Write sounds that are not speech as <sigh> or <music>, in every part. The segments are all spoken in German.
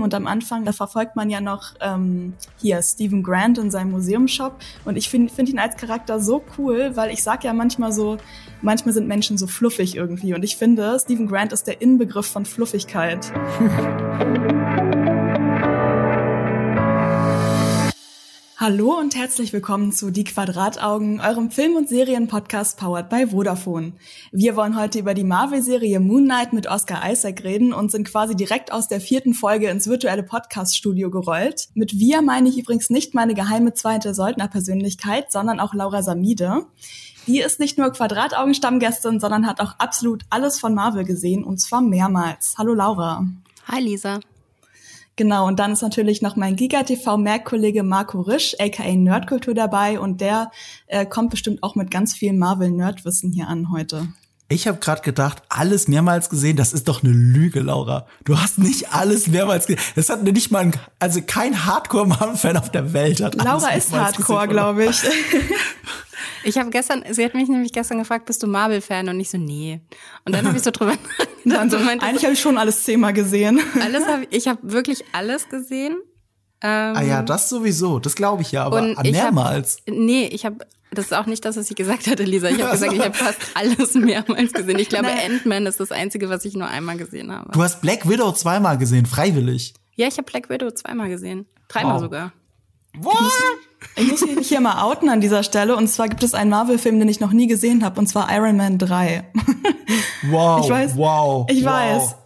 Und am Anfang, da verfolgt man ja noch ähm, hier Stephen Grant in seinem Museumshop. Und ich finde find ihn als Charakter so cool, weil ich sag ja manchmal so, manchmal sind Menschen so fluffig irgendwie. Und ich finde, Stephen Grant ist der Inbegriff von Fluffigkeit. <laughs> Hallo und herzlich willkommen zu Die Quadrataugen, eurem Film- und Serienpodcast powered by Vodafone. Wir wollen heute über die Marvel-Serie Moon Knight mit Oscar Isaac reden und sind quasi direkt aus der vierten Folge ins virtuelle Podcast-Studio gerollt. Mit wir meine ich übrigens nicht meine geheime zweite Söldnerpersönlichkeit, sondern auch Laura Samide. Die ist nicht nur Quadrataugen-Stammgästin, sondern hat auch absolut alles von Marvel gesehen und zwar mehrmals. Hallo Laura. Hi Lisa. Genau, und dann ist natürlich noch mein GigaTV-Merk-Kollege Marco Risch, aka Nerdkultur dabei und der äh, kommt bestimmt auch mit ganz viel Marvel-Nerdwissen hier an heute. Ich habe gerade gedacht, alles mehrmals gesehen, das ist doch eine Lüge, Laura. Du hast nicht alles mehrmals gesehen. Das hat nicht mal, ein, also kein Hardcore-Marvel-Fan auf der Welt hat. Laura ist Hardcore, glaube ich. <laughs> Ich habe gestern, sie hat mich nämlich gestern gefragt, bist du Marvel-Fan? Und ich so, nee. Und dann habe ich so drüber <laughs> dann so meinte, Eigentlich habe ich schon alles zehnmal gesehen. Alles hab, ich habe wirklich alles gesehen. Ähm, ah ja, das sowieso, das glaube ich ja, aber mehrmals. Hab, nee, ich habe das ist auch nicht das, was ich gesagt hatte, Lisa. Ich habe gesagt, ich habe fast <laughs> alles mehrmals gesehen. Ich glaube, Ant-Man ist das Einzige, was ich nur einmal gesehen habe. Du hast Black Widow zweimal gesehen, freiwillig. Ja, ich habe Black Widow zweimal gesehen. Dreimal wow. sogar. What? Ich muss mich hier mal outen an dieser Stelle. Und zwar gibt es einen Marvel-Film, den ich noch nie gesehen habe, und zwar Iron Man 3. <laughs> Wow. Ich weiß, wow. Ich wow. weiß.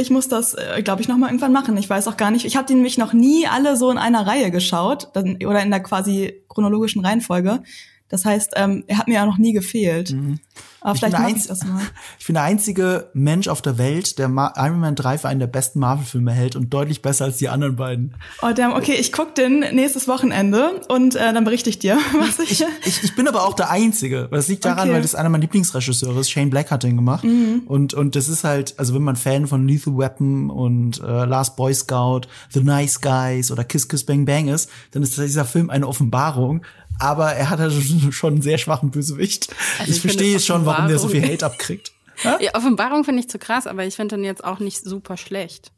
Ich muss das, äh, glaube ich, noch mal irgendwann machen. Ich weiß auch gar nicht. Ich habe die nämlich noch nie alle so in einer Reihe geschaut oder in der quasi chronologischen Reihenfolge. Das heißt, ähm, er hat mir ja noch nie gefehlt. Mhm. Aber ich vielleicht mache ich das mal. <laughs> Ich bin der einzige Mensch auf der Welt, der Ma Iron Man 3 für einen der besten Marvel-Filme hält und deutlich besser als die anderen beiden. Oh, damn, okay, ich guck den nächstes Wochenende und äh, dann berichte ich dir, <laughs> was ich, ich, ich bin aber auch der Einzige. Das liegt daran, okay. weil das einer meiner Lieblingsregisseure ist. Shane Black hat den gemacht. Mhm. Und, und das ist halt, also wenn man Fan von Lethal Weapon und äh, Last Boy Scout, The Nice Guys oder Kiss Kiss Bang Bang ist, dann ist dieser Film eine Offenbarung aber er hat halt schon einen sehr schwachen Bösewicht. Also ich, ich verstehe schon, warum der so viel Hate abkriegt. <laughs> Ja, Offenbarung finde ich zu krass, aber ich finde den jetzt auch nicht super schlecht.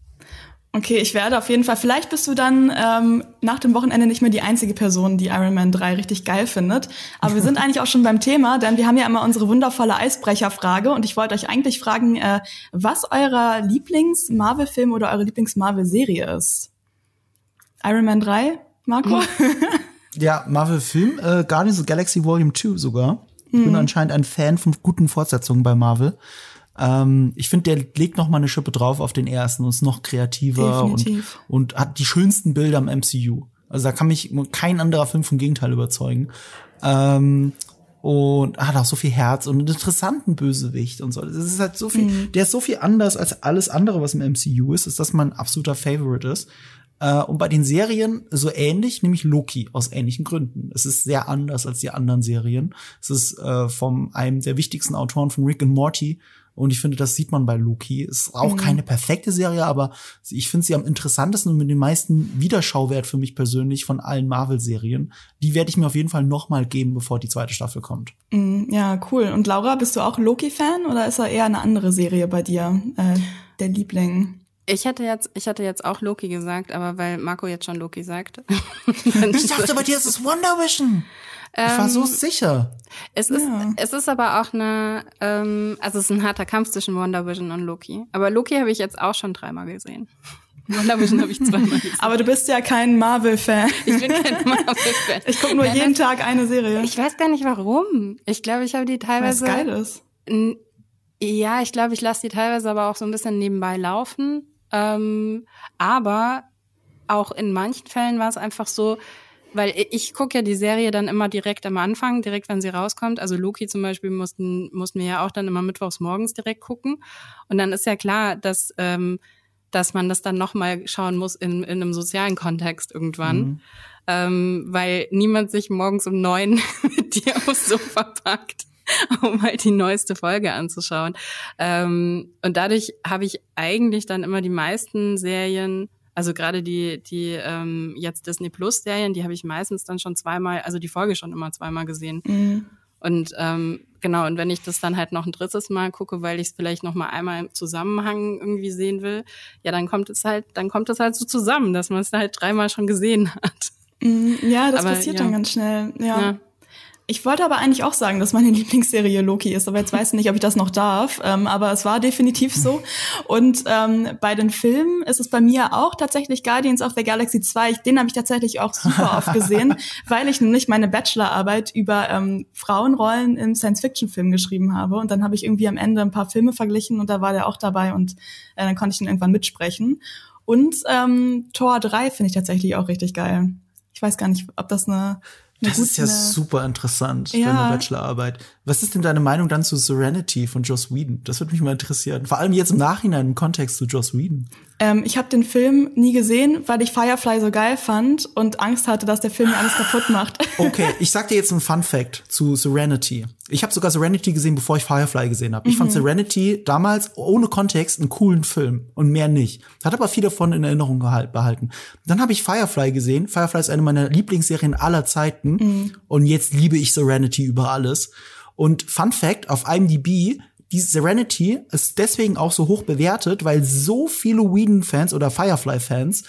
Okay, ich werde auf jeden Fall, vielleicht bist du dann ähm, nach dem Wochenende nicht mehr die einzige Person, die Iron Man 3 richtig geil findet. Aber wir sind <laughs> eigentlich auch schon beim Thema, denn wir haben ja immer unsere wundervolle Eisbrecherfrage und ich wollte euch eigentlich fragen, äh, was eurer Lieblings-Marvel-Film oder eure Lieblings-Marvel-Serie ist. Iron Man 3, Marco? <laughs> Mhm. Ja, Marvel-Film, äh, Guardians of the Galaxy Volume 2 sogar. Ich mhm. bin anscheinend ein Fan von guten Fortsetzungen bei Marvel. Ähm, ich finde, der legt noch mal eine Schippe drauf auf den ersten und ist noch kreativer und, und hat die schönsten Bilder im MCU. Also da kann mich kein anderer Film vom Gegenteil überzeugen. Ähm, und hat auch so viel Herz und einen interessanten Bösewicht und so. Das ist halt so viel, mhm. der ist so viel anders als alles andere, was im MCU ist, ist das mein absoluter Favorite ist. Äh, und bei den Serien so ähnlich, nämlich Loki aus ähnlichen Gründen. Es ist sehr anders als die anderen Serien. Es ist äh, von einem der wichtigsten Autoren von Rick and Morty. Und ich finde, das sieht man bei Loki. Ist auch mhm. keine perfekte Serie, aber ich finde sie am interessantesten und mit dem meisten Wiederschauwert für mich persönlich von allen Marvel-Serien. Die werde ich mir auf jeden Fall noch mal geben, bevor die zweite Staffel kommt. Mhm, ja, cool. Und Laura, bist du auch Loki-Fan oder ist er eher eine andere Serie bei dir, äh, der Liebling? Ich hätte jetzt, ich hatte jetzt auch Loki gesagt, aber weil Marco jetzt schon Loki sagt. <laughs> ich dachte bei dir ist es Wonder Vision. Ich war so ähm, sicher. Es ist, ja. es ist aber auch eine, ähm, also es ist ein harter Kampf zwischen Wonder Vision und Loki. Aber Loki habe ich jetzt auch schon dreimal gesehen. Wonder Vision habe ich <laughs> zweimal gesehen. Aber du bist ja kein Marvel-Fan. Ich bin kein <laughs> Marvel-Fan. Ich gucke nur ja, jeden Tag eine Serie. Ich weiß gar nicht warum. Ich glaube, ich habe die teilweise. Es geil ist. Ja, ich glaube, ich lasse die teilweise aber auch so ein bisschen nebenbei laufen. Ähm, aber auch in manchen Fällen war es einfach so, weil ich gucke ja die Serie dann immer direkt am Anfang, direkt wenn sie rauskommt. Also Loki zum Beispiel mussten, mussten wir ja auch dann immer mittwochs morgens direkt gucken. Und dann ist ja klar, dass, ähm, dass man das dann nochmal schauen muss in, in einem sozialen Kontext irgendwann. Mhm. Ähm, weil niemand sich morgens um neun <laughs> mit dir aufs Sofa packt <laughs> um halt die neueste Folge anzuschauen. Ähm, und dadurch habe ich eigentlich dann immer die meisten Serien, also gerade die, die ähm, jetzt Disney Plus Serien, die habe ich meistens dann schon zweimal, also die Folge schon immer zweimal gesehen. Mhm. Und ähm, genau, und wenn ich das dann halt noch ein drittes Mal gucke, weil ich es vielleicht noch mal einmal im Zusammenhang irgendwie sehen will, ja, dann kommt es halt, dann kommt es halt so zusammen, dass man es halt dreimal schon gesehen hat. Mm, ja, das aber, passiert ja. dann ganz schnell. ja. ja. Ich wollte aber eigentlich auch sagen, dass meine <laughs> Lieblingsserie Loki ist, aber jetzt weiß ich nicht, ob ich das noch darf. Ähm, aber es war definitiv so. Und ähm, bei den Filmen ist es bei mir auch tatsächlich Guardians of the Galaxy 2. Den habe ich tatsächlich auch super oft <laughs> gesehen, weil ich nämlich meine Bachelorarbeit über ähm, Frauenrollen im Science-Fiction-Film geschrieben habe. Und dann habe ich irgendwie am Ende ein paar Filme verglichen und da war der auch dabei und äh, dann konnte ich ihn irgendwann mitsprechen. Und ähm, Tor 3 finde ich tatsächlich auch richtig geil. Ich weiß gar nicht, ob das eine das ist ja super interessant, ja. deine Bachelorarbeit. Was ist denn deine Meinung dann zu Serenity von Joss Whedon? Das würde mich mal interessieren. Vor allem jetzt im Nachhinein im Kontext zu Joss Whedon. Ähm, ich habe den Film nie gesehen, weil ich Firefly so geil fand und Angst hatte, dass der Film mir alles kaputt macht. <laughs> Okay, ich sag dir jetzt einen Fun Fact zu Serenity. Ich habe sogar Serenity gesehen, bevor ich Firefly gesehen habe. Ich mhm. fand Serenity damals ohne Kontext einen coolen Film und mehr nicht. Hat aber viel davon in Erinnerung behalten. Dann habe ich Firefly gesehen. Firefly ist eine meiner Lieblingsserien aller Zeiten mhm. und jetzt liebe ich Serenity über alles. Und Fun Fact, auf IMDb die Serenity ist deswegen auch so hoch bewertet, weil so viele Whedon-Fans oder Firefly-Fans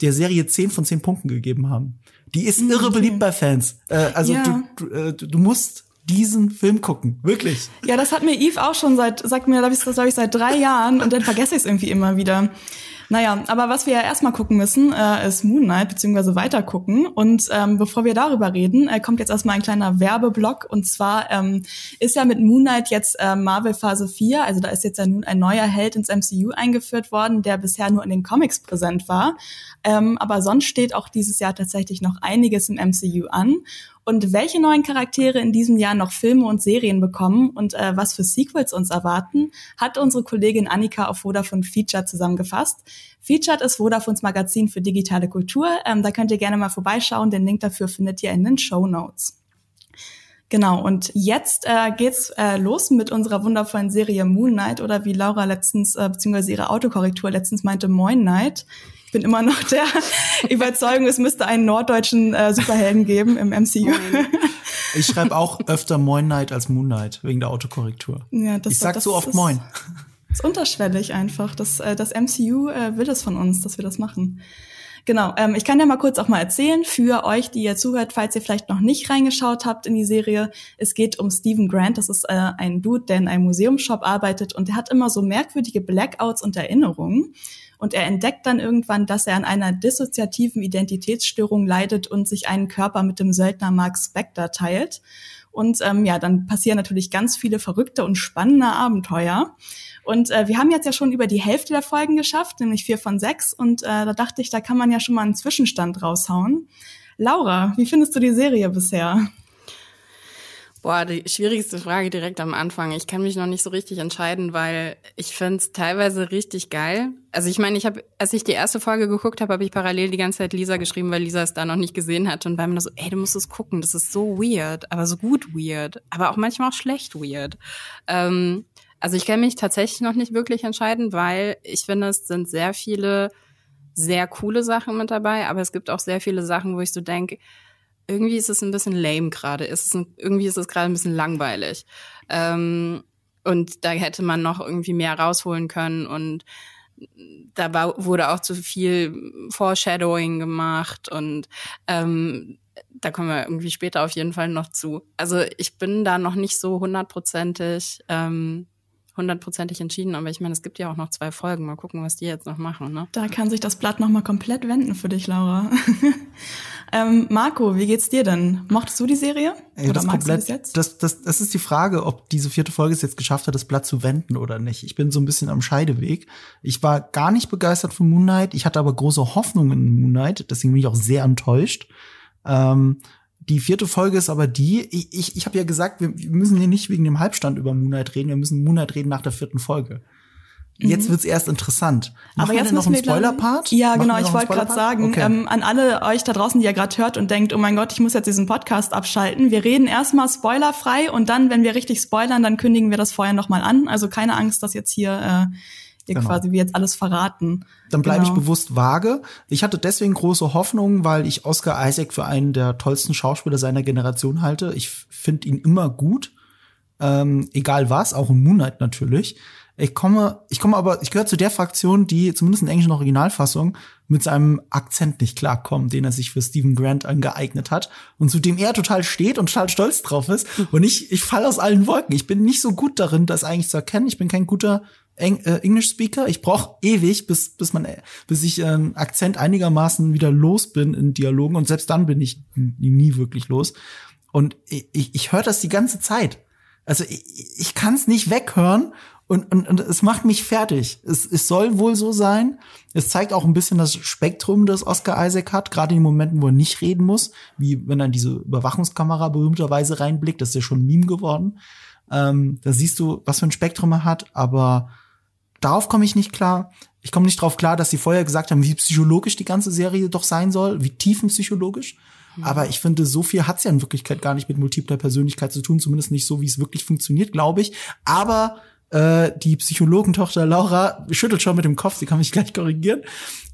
der Serie 10 von 10 Punkten gegeben haben. Die ist irre beliebt bei Fans. Äh, also ja. du, du, äh, du musst diesen Film gucken. Wirklich. Ja, das hat mir Eve auch schon seit, sagt mir, glaube ich, glaube ich, seit drei Jahren und dann vergesse ich es irgendwie immer wieder. Naja, aber was wir ja erstmal gucken müssen, äh, ist Moon Knight, beziehungsweise weiter gucken. Und ähm, bevor wir darüber reden, äh, kommt jetzt erstmal ein kleiner Werbeblock. Und zwar ähm, ist ja mit Moon Knight jetzt äh, Marvel Phase 4, also da ist jetzt ja nun ein neuer Held ins MCU eingeführt worden, der bisher nur in den Comics präsent war. Ähm, aber sonst steht auch dieses Jahr tatsächlich noch einiges im MCU an und welche neuen Charaktere in diesem Jahr noch Filme und Serien bekommen und äh, was für Sequels uns erwarten, hat unsere Kollegin Annika auf Vodafone Featured zusammengefasst. Featured ist Vodafones Magazin für digitale Kultur. Ähm, da könnt ihr gerne mal vorbeischauen. Den Link dafür findet ihr in den Show Notes. Genau, und jetzt äh, geht's äh, los mit unserer wundervollen Serie Moon Knight oder wie Laura letztens, äh, beziehungsweise ihre Autokorrektur letztens meinte, Moin Knight bin immer noch der <laughs> Überzeugung, es müsste einen norddeutschen äh, Superhelden geben im MCU. Ich schreibe auch öfter Moin Knight als Moon Knight wegen der Autokorrektur. Ja, das, ich sag das, so oft das, Moin. Das ist unterschwellig einfach. Das, äh, das MCU äh, will es von uns, dass wir das machen. Genau, ähm, ich kann ja mal kurz auch mal erzählen für euch, die ihr zuhört, falls ihr vielleicht noch nicht reingeschaut habt in die Serie. Es geht um Stephen Grant, das ist äh, ein Dude, der in einem Museumshop arbeitet und der hat immer so merkwürdige Blackouts und Erinnerungen. Und er entdeckt dann irgendwann, dass er an einer dissoziativen Identitätsstörung leidet und sich einen Körper mit dem Söldner Mark Spector teilt. Und ähm, ja, dann passieren natürlich ganz viele verrückte und spannende Abenteuer. Und äh, wir haben jetzt ja schon über die Hälfte der Folgen geschafft, nämlich vier von sechs. Und äh, da dachte ich, da kann man ja schon mal einen Zwischenstand raushauen. Laura, wie findest du die Serie bisher? Boah, die schwierigste Frage direkt am Anfang. Ich kann mich noch nicht so richtig entscheiden, weil ich finde es teilweise richtig geil. Also ich meine, ich habe, als ich die erste Folge geguckt habe, habe ich parallel die ganze Zeit Lisa geschrieben, weil Lisa es da noch nicht gesehen hat und war mir so, ey, du musst es gucken, das ist so weird, aber so gut weird, aber auch manchmal auch schlecht weird. Ähm, also ich kann mich tatsächlich noch nicht wirklich entscheiden, weil ich finde, es sind sehr viele sehr coole Sachen mit dabei, aber es gibt auch sehr viele Sachen, wo ich so denke, irgendwie ist es ein bisschen lame gerade. irgendwie ist es gerade ein bisschen langweilig. Ähm, und da hätte man noch irgendwie mehr rausholen können und da war, wurde auch zu viel Foreshadowing gemacht und ähm, da kommen wir irgendwie später auf jeden Fall noch zu. Also ich bin da noch nicht so hundertprozentig ähm, hundertprozentig entschieden, aber ich meine, es gibt ja auch noch zwei Folgen. Mal gucken, was die jetzt noch machen. Ne? Da kann sich das Blatt noch mal komplett wenden für dich, Laura. <laughs> ähm, Marco, wie geht's dir denn? Mochtest du die Serie? Ey, oder das magst komplett, du das jetzt? Das, das, das ist die Frage, ob diese vierte Folge es jetzt geschafft hat, das Blatt zu wenden oder nicht. Ich bin so ein bisschen am Scheideweg. Ich war gar nicht begeistert von Moon Knight. Ich hatte aber große Hoffnungen in Moon Knight. Deswegen bin ich auch sehr enttäuscht. Ähm, die vierte Folge ist aber die, ich, ich, ich habe ja gesagt, wir müssen hier nicht wegen dem Halbstand über Moonlight reden, wir müssen Moonlight reden nach der vierten Folge. Mhm. Jetzt wird's erst interessant. Machen Aber jetzt noch einen Spoiler-Part? Ja, Machen genau. Ich wollte gerade sagen, okay. ähm, an alle euch da draußen, die ihr gerade hört und denkt, oh mein Gott, ich muss jetzt diesen Podcast abschalten. Wir reden erstmal spoilerfrei und dann, wenn wir richtig spoilern, dann kündigen wir das vorher nochmal an. Also keine Angst, dass jetzt hier äh, ihr genau. quasi wie jetzt alles verraten. Dann bleibe genau. ich bewusst vage. Ich hatte deswegen große Hoffnung, weil ich Oscar Isaac für einen der tollsten Schauspieler seiner Generation halte. Ich finde ihn immer gut, ähm, egal was, auch im Moonlight natürlich. Ich komme, ich komme aber, ich gehöre zu der Fraktion, die zumindest in der englischen Originalfassung mit seinem Akzent nicht klarkommt, den er sich für Stephen Grant angeeignet hat und zu dem er total steht und total stolz drauf ist. Und ich, ich falle aus allen Wolken. Ich bin nicht so gut darin, das eigentlich zu erkennen. Ich bin kein guter Eng äh, English Speaker. Ich brauche ewig, bis bis man bis ich äh, Akzent einigermaßen wieder los bin in Dialogen und selbst dann bin ich nie wirklich los. Und ich, ich, ich höre das die ganze Zeit. Also ich, ich kann es nicht weghören und, und, und es macht mich fertig. Es, es soll wohl so sein. Es zeigt auch ein bisschen das Spektrum, das Oscar Isaac hat, gerade in Momenten, wo er nicht reden muss, wie wenn er diese Überwachungskamera berühmterweise reinblickt, das ist ja schon Meme geworden. Ähm, da siehst du, was für ein Spektrum er hat, aber darauf komme ich nicht klar. Ich komme nicht darauf klar, dass sie vorher gesagt haben, wie psychologisch die ganze Serie doch sein soll, wie tiefenpsychologisch. Mhm. Aber ich finde, so viel hat's ja in Wirklichkeit gar nicht mit multipler Persönlichkeit zu tun, zumindest nicht so, wie es wirklich funktioniert, glaube ich. Aber äh, die Psychologentochter Laura schüttelt schon mit dem Kopf, sie kann mich gleich korrigieren.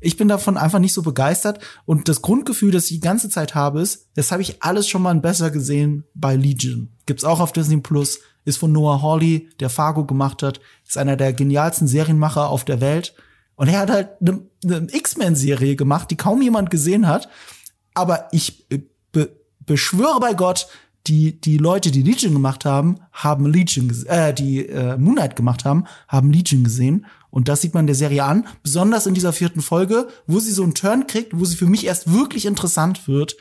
Ich bin davon einfach nicht so begeistert. Und das Grundgefühl, das ich die ganze Zeit habe, ist, das habe ich alles schon mal besser gesehen bei Legion. Gibt's auch auf Disney Plus, ist von Noah Hawley, der Fargo gemacht hat, ist einer der genialsten Serienmacher auf der Welt. Und er hat halt eine, eine X-Men-Serie gemacht, die kaum jemand gesehen hat. Aber ich be beschwöre bei Gott, die, die Leute, die Legion gemacht haben, haben Legion, äh, die äh, Moonlight gemacht haben, haben Legion gesehen. Und das sieht man der Serie an, besonders in dieser vierten Folge, wo sie so einen Turn kriegt, wo sie für mich erst wirklich interessant wird.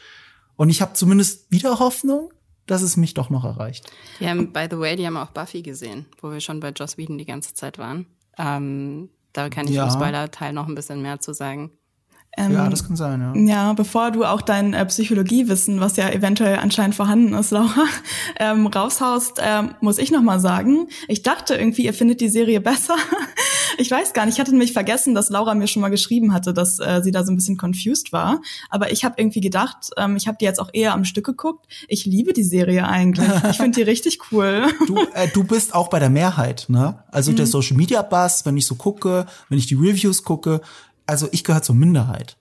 Und ich habe zumindest wieder Hoffnung, dass es mich doch noch erreicht. Wir haben, by the way, die haben auch Buffy gesehen, wo wir schon bei Joss Whedon die ganze Zeit waren. Ähm, da kann ich ja. im Spoiler-Teil noch ein bisschen mehr zu sagen. Ähm, ja, das kann sein, ja. Ja, bevor du auch dein äh, Psychologiewissen, was ja eventuell anscheinend vorhanden ist, <laughs> Laura, ähm, raushaust, ähm, muss ich noch mal sagen, ich dachte irgendwie, ihr findet die Serie besser. <laughs> ich weiß gar nicht, ich hatte nämlich vergessen, dass Laura mir schon mal geschrieben hatte, dass äh, sie da so ein bisschen confused war. Aber ich habe irgendwie gedacht, ähm, ich habe die jetzt auch eher am Stück geguckt. Ich liebe die Serie eigentlich. Ich finde die richtig cool. <laughs> du, äh, du bist auch bei der Mehrheit, ne? Also mhm. der Social Media Buzz, wenn ich so gucke, wenn ich die Reviews gucke, also ich gehöre zur Minderheit.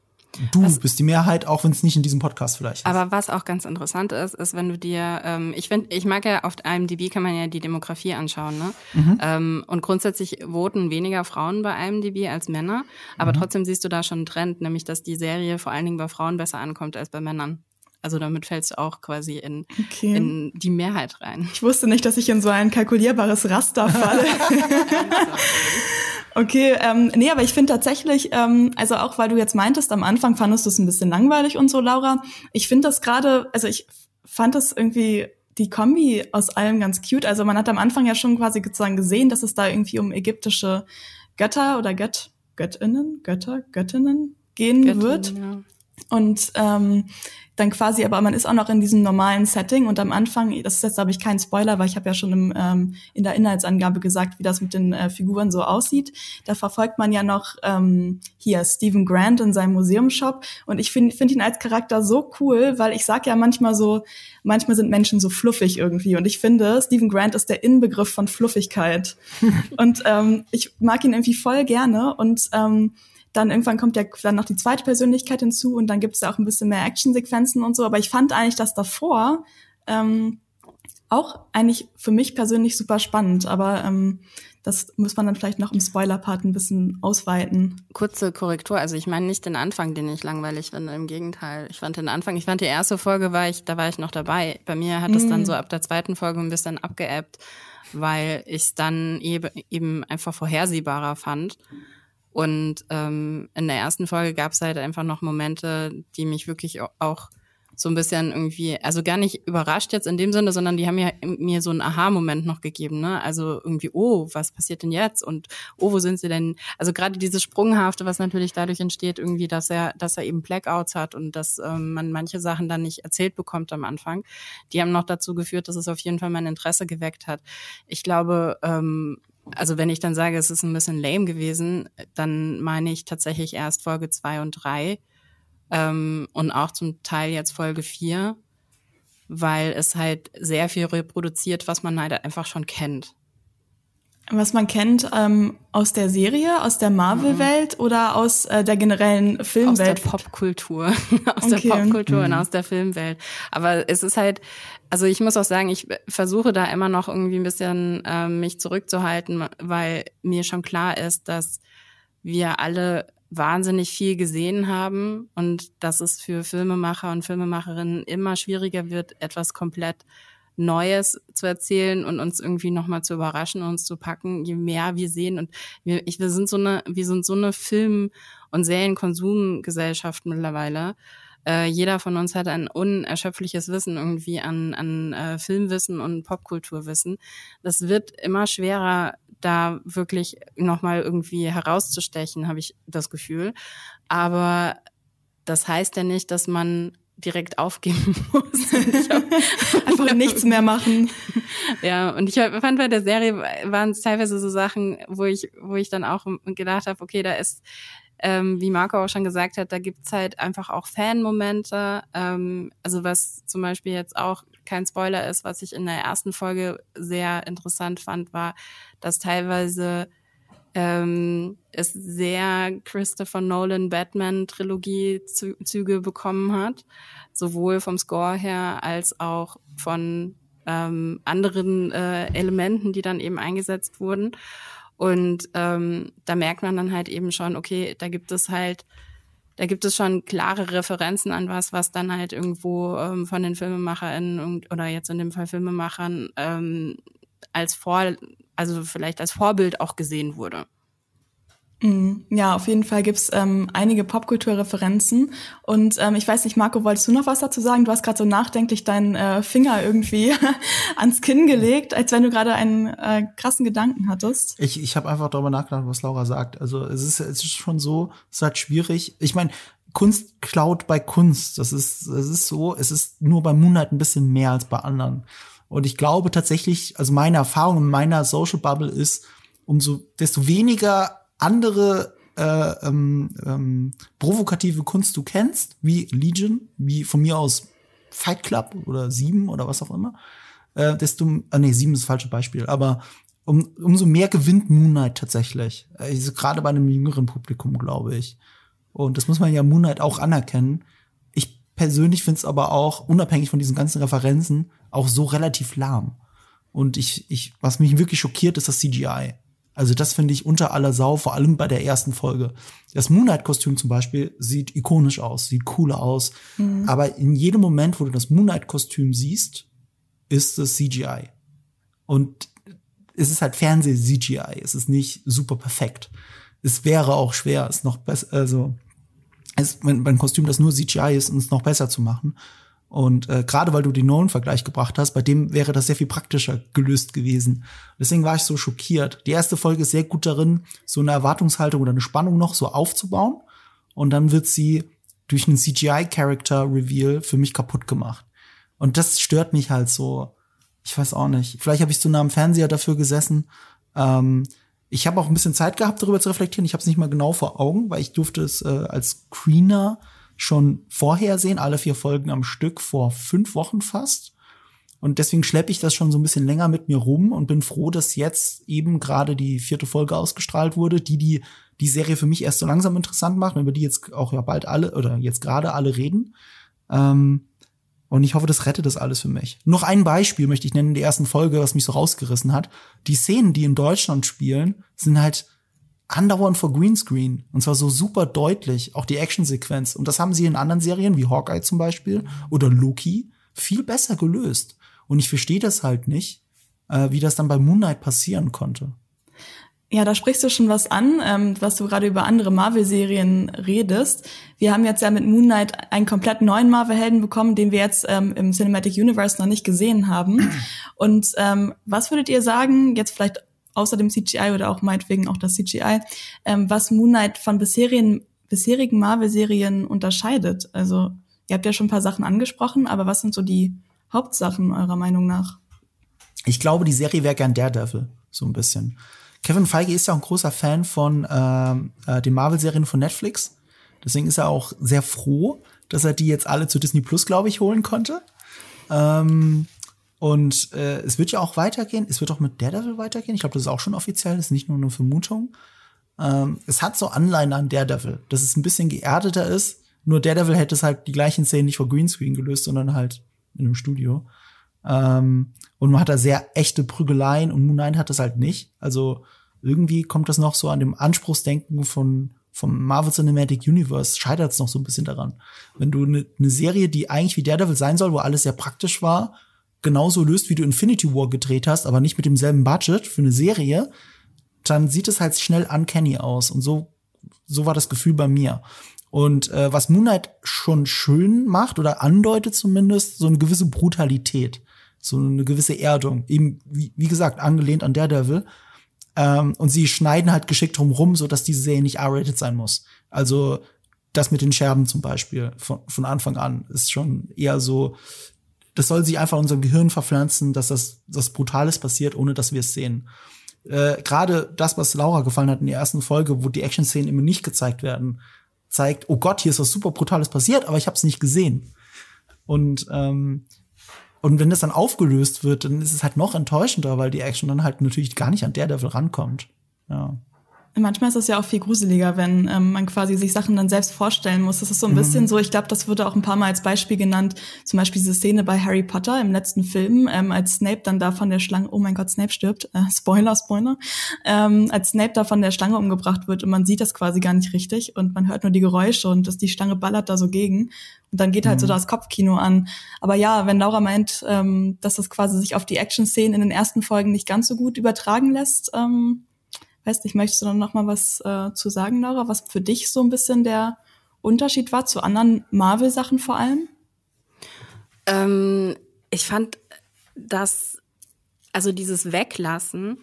Du was, bist die Mehrheit, auch wenn es nicht in diesem Podcast vielleicht ist. Aber was auch ganz interessant ist, ist, wenn du dir, ähm, ich finde, ich mag ja auf IMDb kann man ja die Demografie anschauen, ne? Mhm. Ähm, und grundsätzlich voten weniger Frauen bei IMDb als Männer, aber mhm. trotzdem siehst du da schon einen Trend, nämlich dass die Serie vor allen Dingen bei Frauen besser ankommt als bei Männern. Also damit fällst du auch quasi in, okay. in die Mehrheit rein. Ich wusste nicht, dass ich in so ein kalkulierbares Raster falle. <laughs> <laughs> Okay, ähm, nee, aber ich finde tatsächlich, ähm, also auch weil du jetzt meintest, am Anfang fandest du es ein bisschen langweilig und so, Laura. Ich finde das gerade, also ich fand das irgendwie die Kombi aus allem ganz cute. Also man hat am Anfang ja schon quasi sozusagen gesehen, dass es da irgendwie um ägyptische Götter oder Gött, Göttinnen, Götter, Göttinnen gehen Göttin, wird. Ja. Und ähm, dann quasi, aber man ist auch noch in diesem normalen Setting und am Anfang, das ist jetzt glaube ich kein Spoiler, weil ich habe ja schon im, ähm, in der Inhaltsangabe gesagt, wie das mit den äh, Figuren so aussieht. Da verfolgt man ja noch ähm, hier Stephen Grant in seinem Museumshop und ich finde find ihn als Charakter so cool, weil ich sag ja manchmal so, manchmal sind Menschen so fluffig irgendwie und ich finde, Stephen Grant ist der Inbegriff von Fluffigkeit <laughs> und ähm, ich mag ihn irgendwie voll gerne und ähm, dann irgendwann kommt ja dann noch die zweite Persönlichkeit hinzu und dann gibt es ja auch ein bisschen mehr Actionsequenzen und so. Aber ich fand eigentlich das davor ähm, auch eigentlich für mich persönlich super spannend. Aber ähm, das muss man dann vielleicht noch im Spoiler-Part ein bisschen ausweiten. Kurze Korrektur, also ich meine nicht den Anfang, den ich langweilig finde, im Gegenteil. Ich fand den Anfang, ich fand die erste Folge, war ich, da war ich noch dabei. Bei mir hat es mm. dann so ab der zweiten Folge ein bisschen abgeebbt, weil ich es dann eben einfach vorhersehbarer fand. Und ähm, in der ersten Folge gab es halt einfach noch Momente, die mich wirklich auch so ein bisschen irgendwie, also gar nicht überrascht jetzt in dem Sinne, sondern die haben ja mir so einen Aha-Moment noch gegeben, ne? Also irgendwie, oh, was passiert denn jetzt? Und oh, wo sind sie denn? Also gerade dieses Sprunghafte, was natürlich dadurch entsteht, irgendwie, dass er, dass er eben Blackouts hat und dass ähm, man manche Sachen dann nicht erzählt bekommt am Anfang, die haben noch dazu geführt, dass es auf jeden Fall mein Interesse geweckt hat. Ich glaube, ähm, also wenn ich dann sage, es ist ein bisschen lame gewesen, dann meine ich tatsächlich erst Folge zwei und drei ähm, und auch zum Teil jetzt Folge vier, weil es halt sehr viel reproduziert, was man halt einfach schon kennt. Was man kennt ähm, aus der Serie, aus der Marvel-Welt mhm. oder aus äh, der generellen Filmwelt? Aus der Popkultur. <laughs> aus okay. der Popkultur mhm. und aus der Filmwelt. Aber es ist halt, also ich muss auch sagen, ich versuche da immer noch irgendwie ein bisschen äh, mich zurückzuhalten, weil mir schon klar ist, dass wir alle wahnsinnig viel gesehen haben und dass es für Filmemacher und Filmemacherinnen immer schwieriger wird, etwas komplett Neues zu erzählen und uns irgendwie nochmal zu überraschen und uns zu packen, je mehr wir sehen. Und wir, ich, wir sind so eine, wir sind so eine Film- und Serienkonsumgesellschaft mittlerweile. Äh, jeder von uns hat ein unerschöpfliches Wissen irgendwie an, an äh, Filmwissen und Popkulturwissen. Das wird immer schwerer, da wirklich nochmal irgendwie herauszustechen, habe ich das Gefühl. Aber das heißt ja nicht, dass man direkt aufgeben <laughs> muss. <laughs> Einfach nichts mehr machen. <laughs> Ja, und ich fand bei der Serie waren es teilweise so Sachen, wo ich, wo ich dann auch gedacht habe, okay, da ist, ähm, wie Marco auch schon gesagt hat, da gibt's halt einfach auch Fan-Momente. Ähm, also was zum Beispiel jetzt auch kein Spoiler ist, was ich in der ersten Folge sehr interessant fand, war, dass teilweise ähm, es sehr Christopher Nolan Batman Trilogie Züge bekommen hat, sowohl vom Score her als auch von ähm, anderen äh, Elementen, die dann eben eingesetzt wurden. Und ähm, da merkt man dann halt eben schon, okay, da gibt es halt, da gibt es schon klare Referenzen an was, was dann halt irgendwo ähm, von den FilmemacherInnen oder jetzt in dem Fall Filmemachern ähm, als Vor, also vielleicht als Vorbild auch gesehen wurde. Mhm. Ja, auf jeden Fall gibt's ähm, einige Popkulturreferenzen. Und ähm, ich weiß nicht, Marco, wolltest du noch was dazu sagen? Du hast gerade so nachdenklich deinen äh, Finger irgendwie <laughs> ans Kinn gelegt, als wenn du gerade einen äh, krassen Gedanken hattest. Ich, ich habe einfach darüber nachgedacht, was Laura sagt. Also es ist, es ist schon so, es ist halt schwierig. Ich meine, Kunst klaut bei Kunst. Das ist, es ist so, es ist nur bei Moonlight ein bisschen mehr als bei anderen. Und ich glaube tatsächlich, also meine Erfahrung in meiner Social Bubble ist, umso desto weniger andere äh, ähm, ähm, provokative Kunst du kennst, wie Legion, wie von mir aus Fight Club oder Sieben oder was auch immer, äh, desto, äh, nee, Sieben ist das falsche Beispiel, aber um, umso mehr gewinnt Moonlight tatsächlich. Also gerade bei einem jüngeren Publikum, glaube ich. Und das muss man ja Moonlight auch anerkennen. Ich persönlich finde es aber auch, unabhängig von diesen ganzen Referenzen, auch so relativ lahm. Und ich, ich, was mich wirklich schockiert, ist das CGI. Also das finde ich unter aller Sau, vor allem bei der ersten Folge. Das Moonlight-Kostüm zum Beispiel sieht ikonisch aus, sieht cool aus. Mhm. Aber in jedem Moment, wo du das Moonlight-Kostüm siehst, ist es CGI. Und es ist halt Fernseh-CGI. Es ist nicht super perfekt. Es wäre auch schwer, es noch besser, also es, wenn, wenn ein Kostüm, das nur CGI ist, es noch besser zu machen. Und äh, gerade weil du den Nolan-Vergleich gebracht hast, bei dem wäre das sehr viel praktischer gelöst gewesen. Deswegen war ich so schockiert. Die erste Folge ist sehr gut darin, so eine Erwartungshaltung oder eine Spannung noch so aufzubauen. Und dann wird sie durch einen CGI-Character-Reveal für mich kaputt gemacht. Und das stört mich halt so. Ich weiß auch nicht. Vielleicht habe ich zu nah am Fernseher dafür gesessen. Ähm, ich habe auch ein bisschen Zeit gehabt, darüber zu reflektieren. Ich habe es nicht mal genau vor Augen, weil ich durfte es äh, als Screener schon vorhersehen, alle vier Folgen am Stück vor fünf Wochen fast. Und deswegen schleppe ich das schon so ein bisschen länger mit mir rum und bin froh, dass jetzt eben gerade die vierte Folge ausgestrahlt wurde, die die die Serie für mich erst so langsam interessant macht, über die jetzt auch ja bald alle oder jetzt gerade alle reden. Ähm, und ich hoffe, das rettet das alles für mich. Noch ein Beispiel möchte ich nennen in der ersten Folge, was mich so rausgerissen hat. Die Szenen, die in Deutschland spielen, sind halt andauernd vor Greenscreen. Und zwar so super deutlich, auch die Actionsequenz. Und das haben sie in anderen Serien, wie Hawkeye zum Beispiel oder Loki, viel besser gelöst. Und ich verstehe das halt nicht, äh, wie das dann bei Moon Knight passieren konnte. Ja, da sprichst du schon was an, ähm, was du gerade über andere Marvel-Serien redest. Wir haben jetzt ja mit Moon Knight einen komplett neuen Marvel-Helden bekommen, den wir jetzt ähm, im Cinematic Universe noch nicht gesehen haben. Und ähm, was würdet ihr sagen, jetzt vielleicht außer dem CGI oder auch meinetwegen auch das CGI, ähm, was Moon Knight von bisherigen, bisherigen Marvel-Serien unterscheidet. Also ihr habt ja schon ein paar Sachen angesprochen, aber was sind so die Hauptsachen eurer Meinung nach? Ich glaube, die Serie wäre gern Daredevil, so ein bisschen. Kevin Feige ist ja auch ein großer Fan von ähm, äh, den Marvel-Serien von Netflix. Deswegen ist er auch sehr froh, dass er die jetzt alle zu Disney Plus, glaube ich, holen konnte. Ähm, Und äh, es wird ja auch weitergehen. Es wird auch mit Daredevil weitergehen. Ich glaube, das ist auch schon offiziell. Das ist nicht nur eine Vermutung. Ähm, es hat so Anleihen an Daredevil, dass es ein bisschen geerdeter ist. Nur Daredevil hätte es halt die gleichen Szenen nicht vor Greenscreen gelöst, sondern halt in einem Studio. Ähm, und man hat da sehr echte Prügeleien und Moon Knight hat das halt nicht. Also irgendwie kommt das noch so an dem Anspruchsdenken von vom Marvel Cinematic Universe scheitert es noch so ein bisschen daran. Wenn du eine ne Serie, die eigentlich wie Daredevil sein soll, wo alles sehr praktisch war, genauso löst, wie du Infinity War gedreht hast, aber nicht mit demselben Budget für eine Serie, dann sieht es halt schnell uncanny aus. Und so, so war das Gefühl bei mir. Und äh, was Moonlight schon schön macht oder andeutet zumindest, so eine gewisse Brutalität, so eine gewisse Erdung, eben wie, wie gesagt angelehnt an Daredevil, ähm, und sie schneiden halt geschickt drumrum, so dass diese Serie nicht R-rated sein muss. Also das mit den Scherben zum Beispiel von, von Anfang an ist schon eher so, das soll sich einfach in unser Gehirn verpflanzen, dass das was Brutales passiert, ohne dass wir es sehen. Äh, Gerade das, was Laura gefallen hat in der ersten Folge, wo die Action-Szenen immer nicht gezeigt werden, zeigt, oh Gott, hier ist was super Brutales passiert, aber ich habe es nicht gesehen. Und ähm, und wenn das dann aufgelöst wird, dann ist es halt noch enttäuschender, weil die Action dann halt natürlich gar nicht an der Daredevil rankommt. Ja. Manchmal ist es ja auch viel gruseliger, wenn ähm, man quasi sich Sachen dann selbst vorstellen muss. Das ist so ein mhm. bisschen so, ich glaube, das wurde auch ein paar Mal als Beispiel genannt, zum Beispiel diese Szene bei Harry Potter im letzten Film, ähm, als Snape dann da von der Schlange, oh mein Gott, Snape stirbt, äh, <laughs> Spoiler, Spoiler, ähm, als Snape da von der Schlange umgebracht wird und man sieht das quasi gar nicht richtig und man hört nur die Geräusche und dass die Schlange ballert da so gegen und dann geht halt mhm. so das Kopfkino an. Aber ja, wenn Laura meint, ähm, dass das quasi sich auf die Action-Szenen in den ersten Folgen nicht ganz so gut übertragen lässt, ähm, Weiß nicht, möchtest du noch mal was äh, zu sagen, Laura, was für dich so ein bisschen der Unterschied war zu anderen Marvel-Sachen vor allem? Ähm, ich fand, dass also dieses Weglassen,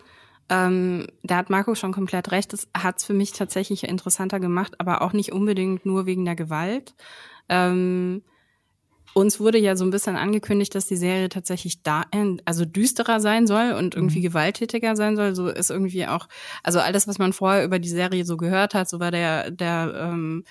ähm, da hat Marco schon komplett recht, das hat es für mich tatsächlich interessanter gemacht, aber auch nicht unbedingt nur wegen der Gewalt. Ähm, uns wurde ja so ein bisschen angekündigt, dass die Serie tatsächlich da, also düsterer sein soll und irgendwie mhm. gewalttätiger sein soll. So ist irgendwie auch, also alles, was man vorher über die Serie so gehört hat, so war der, der ähm,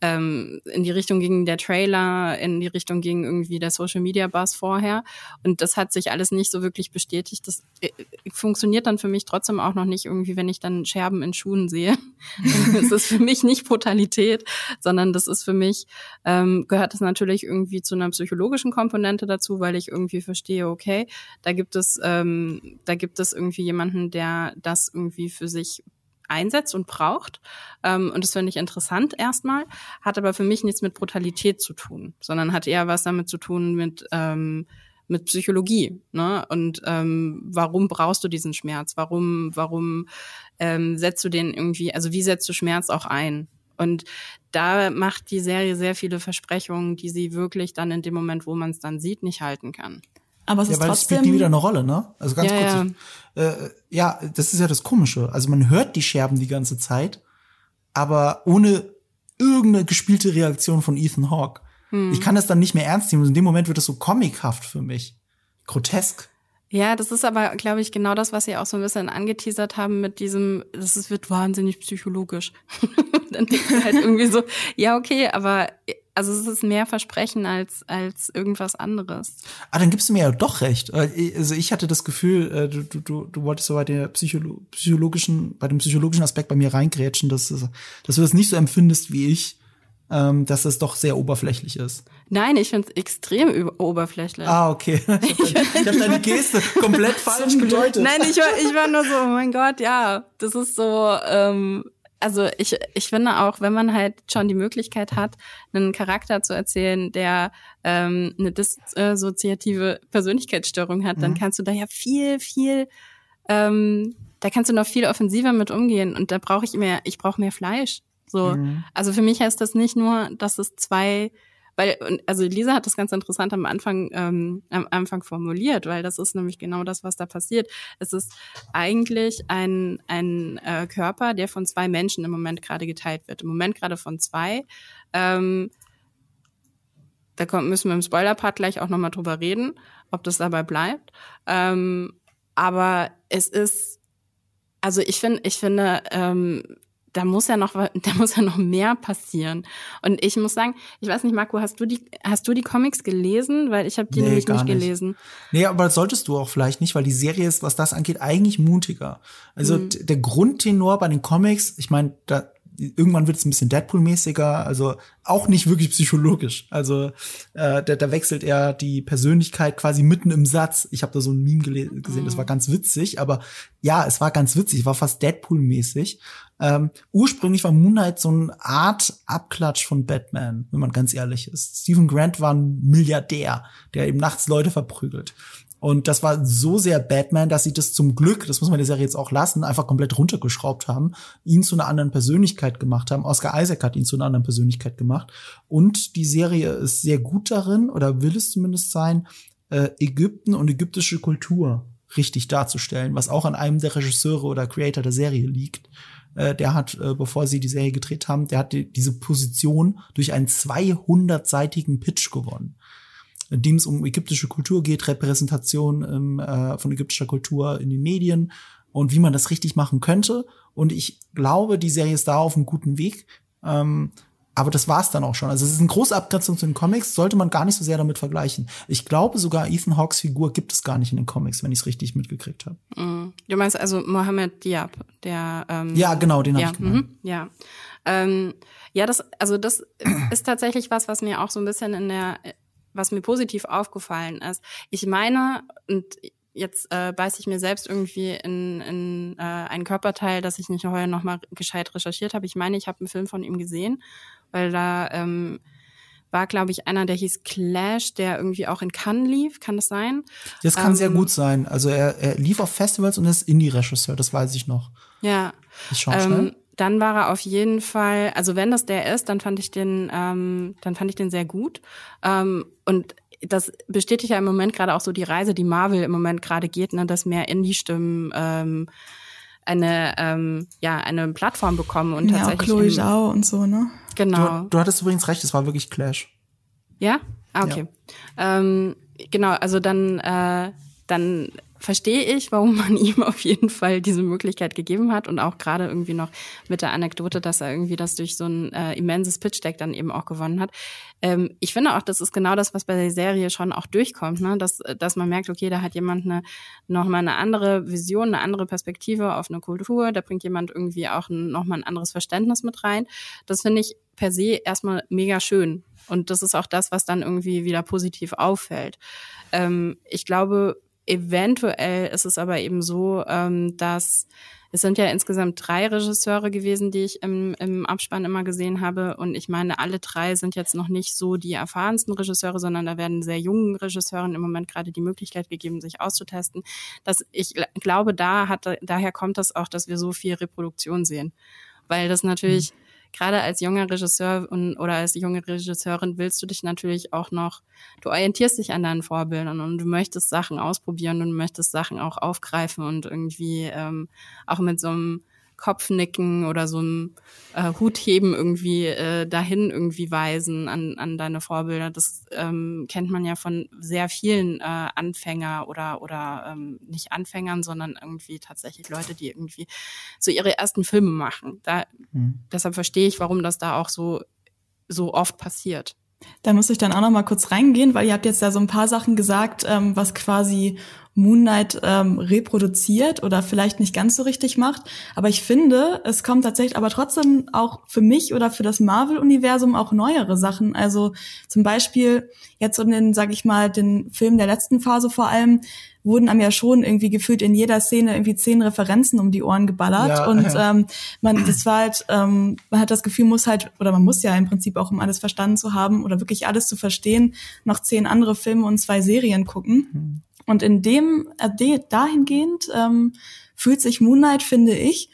ähm, in die Richtung ging der Trailer, in die Richtung ging irgendwie der Social Media Buzz vorher. Und das hat sich alles nicht so wirklich bestätigt. Das äh, funktioniert dann für mich trotzdem auch noch nicht irgendwie, wenn ich dann Scherben in Schuhen sehe. <laughs> Es ist für mich nicht Brutalität, sondern das ist für mich, ähm, gehört das natürlich irgendwie zu einer psychologischen Komponente dazu, weil ich irgendwie verstehe, okay, da gibt es, ähm, da gibt es irgendwie jemanden, der das irgendwie für sich einsetzt und braucht. Ähm, und das finde ich interessant erstmal, hat aber für mich nichts mit Brutalität zu tun, sondern hat eher was damit zu tun mit ähm, mit Psychologie, ne? Und ähm, warum brauchst du diesen Schmerz? Warum, warum ähm, setzt du den irgendwie, also wie setzt du Schmerz auch ein? Und da macht die Serie sehr viele Versprechungen, die sie wirklich dann in dem Moment, wo man es dann sieht, nicht halten kann. Aber es ja, ist weil trotzdem. Es spielt nie wieder eine Rolle, ne? Also ganz ja, kurz. Ja. Äh, ja, das ist ja das Komische. Also man hört die Scherben die ganze Zeit, aber ohne irgendeine gespielte Reaktion von Ethan Hawke. Hm. Ich kann das dann nicht mehr ernst nehmen. In dem Moment wird es so comichaft für mich. Grotesk. Ja, das ist aber, glaube ich, genau das, was Sie auch so ein bisschen angeteasert haben mit diesem, das wird wahnsinnig psychologisch. <laughs> dann denkst du halt irgendwie so, ja, okay, aber also es ist mehr Versprechen als, als irgendwas anderes. Ah, dann gibst du mir ja doch recht. Äh, also ich hatte das Gefühl, äh, du, du, du wolltest so bei der Psycholo psychologischen, bei dem psychologischen Aspekt bei mir reingrätschen, dass, dass du das nicht so empfindest wie ich, ähm, dass es doch sehr oberflächlich ist. Nein, ich finde es extrem oberflächlich. Ah, okay. <laughs> Ich habe hab deine Geste komplett <laughs> falsch gedeutet. Nein, ich war, ich war nur so, oh mein Gott, ja, das ist so, ähm, also ich, ich finde auch, wenn man halt schon die Möglichkeit hat, einen Charakter zu erzählen, der ähm, eine dissoziative Persönlichkeitsstörung hat, mhm. dann kannst du da ja viel, viel, ähm, da kannst du noch viel offensiver mit umgehen und da brauche ich mehr, ich brauche mehr Fleisch. So, mhm. also für mich heißt das nicht nur, dass es zwei weil, also Lisa hat das ganz interessant am Anfang, ähm, am Anfang formuliert, weil das ist nämlich genau das, was da passiert. Es ist eigentlich ein, ein äh, Körper, der von zwei Menschen im Moment gerade geteilt wird. Im Moment gerade von zwei. Ähm, da kommt, müssen wir im Spoiler-Part gleich auch nochmal drüber reden, ob das dabei bleibt. Ähm, aber es ist, also ich finde, ich finde, ähm, da muss ja noch, <laughs> da muss ja noch mehr passieren. Und ich muss sagen, ich weiß nicht, Marco, hast du die, hast du die Comics gelesen? Weil ich habe die nee, nämlich nicht, nicht gelesen. Nee, aber das solltest du auch vielleicht nicht, weil die Serie ist, was das angeht, eigentlich mutiger. Also mhm. der Grundtenor bei den Comics, ich meine, da irgendwann wird es ein bisschen Deadpool-mäßiger, also auch nicht wirklich psychologisch. Also äh, da, da wechselt er die Persönlichkeit quasi mitten im Satz. Ich habe da so ein Meme gesehen, das war mhm. ganz witzig, aber ja, es war ganz witzig, war fast Deadpool-mäßig. Ähm, ursprünglich war Moon Knight so eine Art Abklatsch von Batman, wenn man ganz ehrlich ist. Stephen Grant war ein Milliardär, der eben nachts Leute verprügelt. Und das war so sehr Batman, dass sie das zum Glück, das muss man der Serie jetzt auch lassen, einfach komplett runtergeschraubt haben, ihn zu einer anderen Persönlichkeit gemacht haben. Oscar Isaac hat ihn zu einer anderen Persönlichkeit gemacht. Und die Serie ist sehr gut darin, oder will es zumindest sein, äh, Ägypten und ägyptische Kultur richtig darzustellen, was auch an einem der Regisseure oder Creator der Serie liegt. Äh, der hat, äh, bevor sie die Serie gedreht haben, der hat die, diese Position durch einen 200-seitigen Pitch gewonnen in dem es um ägyptische Kultur geht, Repräsentation ähm, äh, von ägyptischer Kultur in den Medien und wie man das richtig machen könnte. Und ich glaube, die Serie ist da auf einem guten Weg. Ähm, aber das war's dann auch schon. Also es ist eine große Abgrenzung zu den Comics, sollte man gar nicht so sehr damit vergleichen. Ich glaube sogar, Ethan Hawks Figur gibt es gar nicht in den Comics, wenn ich es richtig mitgekriegt habe. Mm. Du meinst also Mohammed Diab, der ähm, Ja, genau, den ja, habe ich gemeint. Mhm, ja. Ähm, ja, das, also das ist tatsächlich was, was mir auch so ein bisschen in der, was mir positiv aufgefallen ist. Ich meine, und jetzt äh, beiß ich mir selbst irgendwie in, in äh, einen Körperteil, dass ich nicht vorher noch mal gescheit recherchiert habe. Ich meine, ich habe einen Film von ihm gesehen weil da ähm, war, glaube ich, einer, der hieß Clash, der irgendwie auch in Cannes lief. Kann das sein? Das kann ähm, sehr gut sein. Also er, er lief auf Festivals und ist Indie-Regisseur, das weiß ich noch. Ja. Ich schau ähm, Dann war er auf jeden Fall, also wenn das der ist, dann fand ich den, ähm, dann fand ich den sehr gut. Ähm, und das bestätigt ja im Moment gerade auch so die Reise, die Marvel im Moment gerade geht, ne, dass mehr Indie-Stimmen ähm, eine ähm, ja eine Plattform bekommen und ja, tatsächlich auch Chloe Zhao und so ne? Genau. Du, du, hattest übrigens recht es war wirklich Clash. Ja? Ah, okay. Ja. Ähm, genau also dann äh, dann verstehe ich, warum man <laughs> ihm auf jeden Fall diese Möglichkeit gegeben hat und auch gerade irgendwie noch mit der Anekdote, dass er irgendwie das durch so ein äh, immenses Pitch-Deck dann eben auch gewonnen hat. Ähm, ich finde auch, das ist genau das, was bei der Serie schon auch durchkommt, ne? dass, dass man merkt, okay, da hat jemand eine, nochmal eine andere Vision, eine andere Perspektive auf eine Kultur, da bringt jemand irgendwie auch ein, nochmal ein anderes Verständnis mit rein. Das finde ich per se erstmal mega schön. Und das ist auch das, was dann irgendwie wieder positiv auffällt. Ähm, ich glaube, Eventuell ist es aber eben so, ähm, dass es sind ja insgesamt drei Regisseure gewesen, die ich im, im Abspann immer gesehen habe. Und ich meine, alle drei sind jetzt noch nicht so die erfahrensten Regisseure, sondern da werden sehr jungen Regisseuren im Moment gerade die Möglichkeit gegeben, sich auszutesten. Dass ich glaube, da hat, daher kommt das auch, dass wir so viel Reproduktion sehen. Weil das natürlich, mhm gerade als junger Regisseur und, oder als junge Regisseurin willst du dich natürlich auch noch, du orientierst dich an deinen Vorbildern und du möchtest Sachen ausprobieren und du möchtest Sachen auch aufgreifen und irgendwie ähm, auch mit so einem Kopfnicken oder so ein äh, Hutheben irgendwie äh, dahin irgendwie weisen an, an deine Vorbilder. Das ähm, kennt man ja von sehr vielen äh, Anfänger oder oder ähm, nicht Anfängern, sondern irgendwie tatsächlich Leute, die irgendwie so ihre ersten Filme machen. Da, mhm. Deshalb verstehe ich, warum das da auch so so oft passiert. Da muss ich dann auch noch mal kurz reingehen, weil ihr habt jetzt ja so ein paar Sachen gesagt, ähm, was quasi Moon Knight ähm, reproduziert oder vielleicht nicht ganz so richtig macht. Aber ich finde, es kommt tatsächlich aber trotzdem auch für mich oder für das Marvel-Universum auch neuere Sachen. Also zum Beispiel jetzt in den, sag ich mal, den Film der letzten Phase vor allem, wurden einem ja schon irgendwie gefühlt in jeder Szene irgendwie zehn Referenzen um die Ohren geballert. Ja, und ja. Ähm, man, das war halt, ähm, man hat das Gefühl, muss halt, oder man muss ja im Prinzip auch, um alles verstanden zu haben oder wirklich alles zu verstehen, noch zehn andere Filme und zwei Serien gucken. Mhm. Und in dem, äh, dahingehend ähm, fühlt sich Moonlight, finde ich,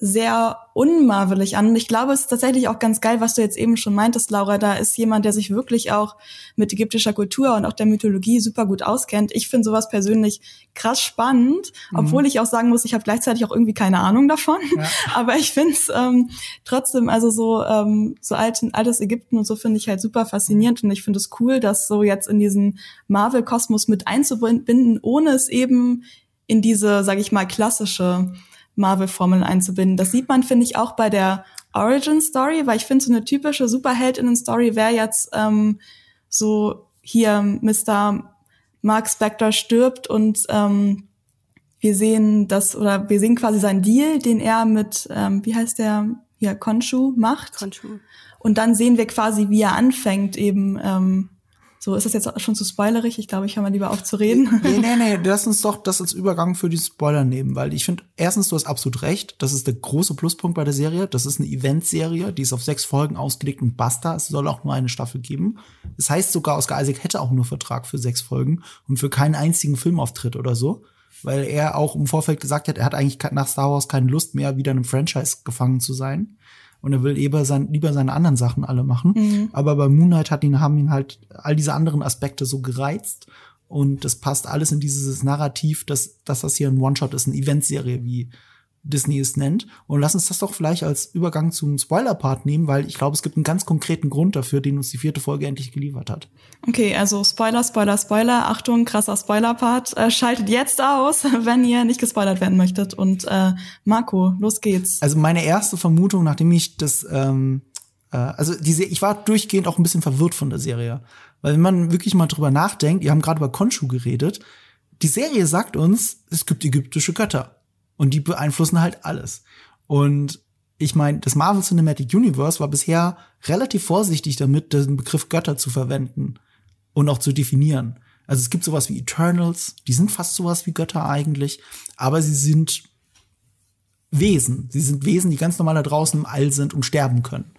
sehr unmarvelig an. Und ich glaube, es ist tatsächlich auch ganz geil, was du jetzt eben schon meintest, Laura. Da ist jemand, der sich wirklich auch mit ägyptischer Kultur und auch der Mythologie super gut auskennt. Ich finde sowas persönlich krass spannend, mhm. obwohl ich auch sagen muss, ich habe gleichzeitig auch irgendwie keine Ahnung davon. Ja. <laughs> Aber ich finde es ähm, trotzdem, also so ähm, so alt, altes Ägypten und so finde ich halt super faszinierend und ich finde es cool, das so jetzt in diesen Marvel-Kosmos mit einzubinden, ohne es eben in diese, sage ich mal, klassische Marvel-Formel einzubinden. Das sieht man, finde ich, auch bei der Origin-Story, weil ich finde, so eine typische Superheldinnen-Story wäre jetzt ähm, so hier Mr. Mark Spector stirbt und ähm, wir sehen das, oder wir sehen quasi seinen Deal, den er mit, ähm, wie heißt der, hier, Konshu macht. Konshu. Und dann sehen wir quasi, wie er anfängt, eben ähm, so, ist das jetzt schon zu spoilerig? Ich glaube, ich höre mal lieber auf zu reden. Nee, nee, nee, lass uns doch das als Übergang für die Spoiler nehmen, weil ich finde, erstens, du hast absolut recht, das ist der große Pluspunkt bei der Serie. Das ist eine Eventserie, die ist auf sechs Folgen ausgelegt und basta. Es soll auch nur eine Staffel geben. Das heißt sogar, Oscar Isaac hätte auch nur Vertrag für sechs Folgen und für keinen einzigen Filmauftritt oder so. Weil er auch im Vorfeld gesagt hat, er hat eigentlich nach Star Wars keine Lust mehr, wieder in einem Franchise gefangen zu sein und er will lieber, sein, lieber seine anderen Sachen alle machen. Mhm. Aber bei Moonlight hat ihn, haben ihn halt all diese anderen Aspekte so gereizt. Und das passt alles in dieses Narrativ, dass, dass das hier ein One-Shot ist, eine Eventserie, wie Disney es nennt. Und lass uns das doch vielleicht als Übergang zum Spoiler-Part nehmen, weil ich glaube, es gibt einen ganz konkreten Grund dafür, den uns die vierte Folge endlich geliefert hat. Okay, also Spoiler, Spoiler, Spoiler. Achtung, krasser Spoiler-Part. Äh, schaltet jetzt aus, <laughs> wenn ihr nicht gespoilert werden möchtet. Und äh, Marco, los geht's. Also meine erste Vermutung, nachdem ich das, ähm, äh, also diese, ich war durchgehend auch ein bisschen verwirrt von der Serie. Weil wenn man wirklich mal drüber nachdenkt, wir haben gerade über Konshu geredet, die Serie sagt uns, es gibt ägyptische Götter. Und die beeinflussen halt alles. Und ich meine, das Marvel Cinematic Universe war bisher relativ vorsichtig damit, den Begriff Götter zu verwenden und auch zu definieren. Also es gibt sowas wie Eternals, die sind fast sowas wie Götter eigentlich, aber sie sind Wesen. Sie sind Wesen, die ganz normal da draußen im All sind und sterben können.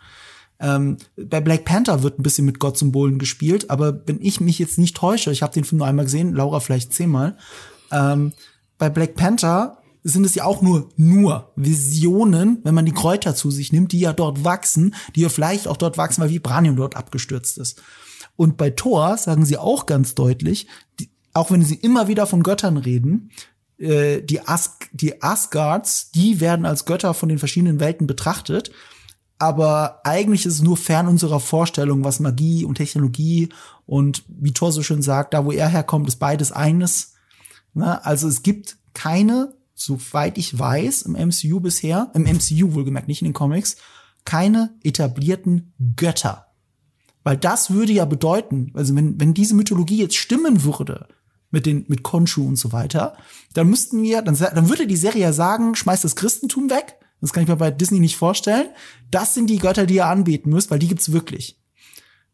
Ähm, bei Black Panther wird ein bisschen mit Gottsymbolen gespielt, aber wenn ich mich jetzt nicht täusche, ich habe den Film nur einmal gesehen, Laura vielleicht zehnmal, ähm, bei Black Panther sind es ja auch nur, nur Visionen, wenn man die Kräuter zu sich nimmt, die ja dort wachsen, die ja vielleicht auch dort wachsen, weil Vibranium dort abgestürzt ist. Und bei Thor sagen sie auch ganz deutlich, die, auch wenn sie immer wieder von Göttern reden, äh, die, As die Asgards, die werden als Götter von den verschiedenen Welten betrachtet. Aber eigentlich ist es nur fern unserer Vorstellung, was Magie und Technologie und wie Thor so schön sagt, da wo er herkommt, ist beides eines. Ne? Also es gibt keine soweit ich weiß, im MCU bisher, im MCU wohlgemerkt, nicht in den Comics, keine etablierten Götter. Weil das würde ja bedeuten, also wenn, wenn diese Mythologie jetzt stimmen würde, mit den, mit Konshu und so weiter, dann müssten wir, dann, dann würde die Serie ja sagen, schmeißt das Christentum weg. Das kann ich mir bei Disney nicht vorstellen. Das sind die Götter, die ihr anbeten müsst, weil die gibt's wirklich.